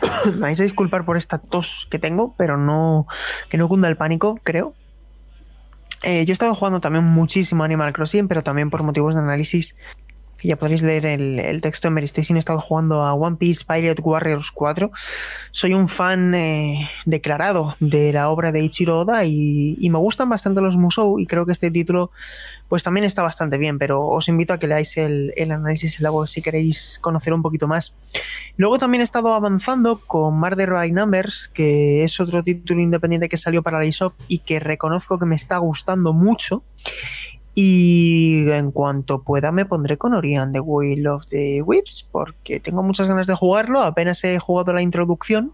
S1: Me vais a disculpar por esta tos que tengo, pero no que no cunda el pánico, creo. Eh, yo he estado jugando también muchísimo Animal Crossing, pero también por motivos de análisis que ya podréis leer el, el texto en Meristation. He estado jugando a One Piece Pirate Warriors 4. Soy un fan eh, declarado de la obra de Ichiro Oda y, me gustan bastante los Musou y creo que este título pues también está bastante bien, pero os invito a que leáis el, el análisis web si queréis conocer un poquito más. Luego también he estado avanzando con Murder by Numbers, que es otro título independiente que salió para la eShop y que reconozco que me está gustando mucho. Y en cuanto pueda me pondré con Orion de Will of the Whips, porque tengo muchas ganas de jugarlo, apenas he jugado la introducción.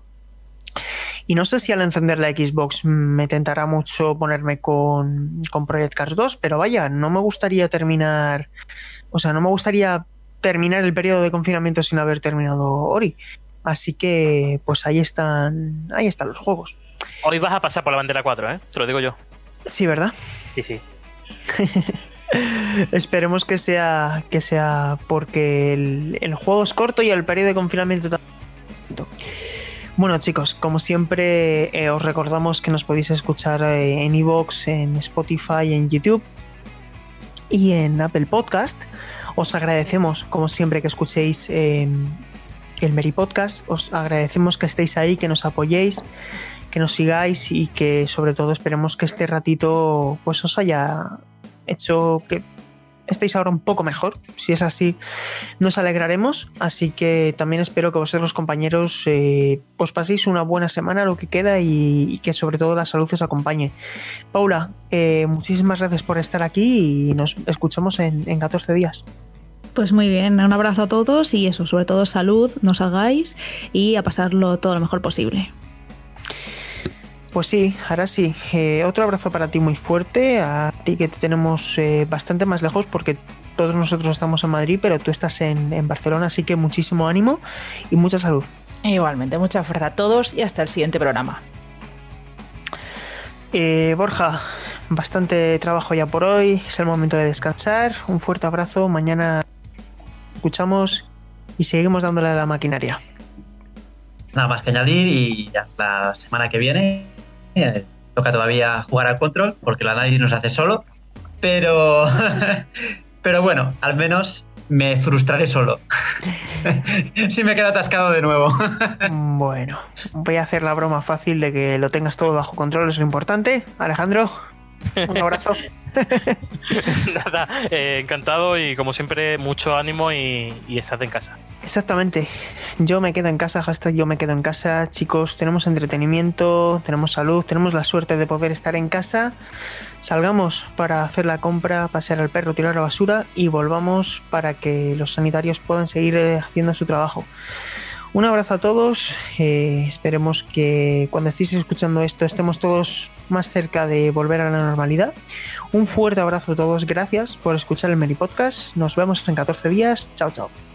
S1: Y no sé si al encender la Xbox me tentará mucho ponerme con, con Project Cars 2, pero vaya, no me gustaría terminar, o sea, no me gustaría terminar el periodo de confinamiento sin haber terminado Ori. Así que, pues ahí están, ahí están los juegos.
S5: Hoy vas a pasar por la bandera 4, ¿eh? Te lo digo yo.
S1: Sí, ¿verdad?
S5: Sí, sí.
S1: Esperemos que sea, que sea porque el, juego es corto y el periodo de confinamiento también. Bueno chicos, como siempre eh, os recordamos que nos podéis escuchar eh, en iVoox, en Spotify, en YouTube y en Apple Podcast. Os agradecemos, como siempre, que escuchéis eh, el Meri Podcast. Os agradecemos que estéis ahí, que nos apoyéis, que nos sigáis y que sobre todo esperemos que este ratito pues os haya hecho que estéis ahora un poco mejor. Si es así, nos alegraremos. Así que también espero que vosotros, compañeros, eh, os paséis una buena semana, lo que queda, y, que sobre todo la salud os acompañe. Paula, eh, muchísimas gracias por estar aquí y nos escuchamos en, en 14 días.
S3: Pues muy bien, un abrazo a todos y eso, sobre todo salud, no salgáis y a pasarlo todo lo mejor posible.
S1: Pues sí, ahora sí. Eh, otro abrazo para ti muy fuerte, a ti que te tenemos eh, bastante más lejos porque todos nosotros estamos en Madrid, pero tú estás en, en Barcelona, así que muchísimo ánimo y mucha salud.
S2: Igualmente, mucha fuerza a todos y hasta el siguiente programa.
S1: Eh, Borja, bastante trabajo ya por hoy, es el momento de descansar. Un fuerte abrazo, mañana escuchamos y seguimos dándole a la maquinaria.
S4: Nada más que añadir y hasta la semana que viene. Eh, toca todavía jugar al control porque el análisis nos hace solo. Pero, pero bueno, al menos me frustraré solo. si me quedo atascado de nuevo.
S1: bueno, voy a hacer la broma fácil de que lo tengas todo bajo control, es lo importante. Alejandro, un abrazo.
S5: Nada, eh, encantado y como siempre, mucho ánimo y, y estad en casa.
S1: Exactamente. Yo me quedo en casa, hashtag yo me quedo en casa. Chicos, tenemos entretenimiento, tenemos salud, tenemos la suerte de poder estar en casa. Salgamos para hacer la compra, pasear al perro, tirar la basura y volvamos para que los sanitarios puedan seguir eh, haciendo su trabajo. Un abrazo a todos. eh, esperemos que cuando estéis escuchando esto estemos todos más cerca de volver a la normalidad. Un fuerte abrazo a todos. Gracias por escuchar el Meri Podcast. Nos vemos en 14 días. Chao, chao.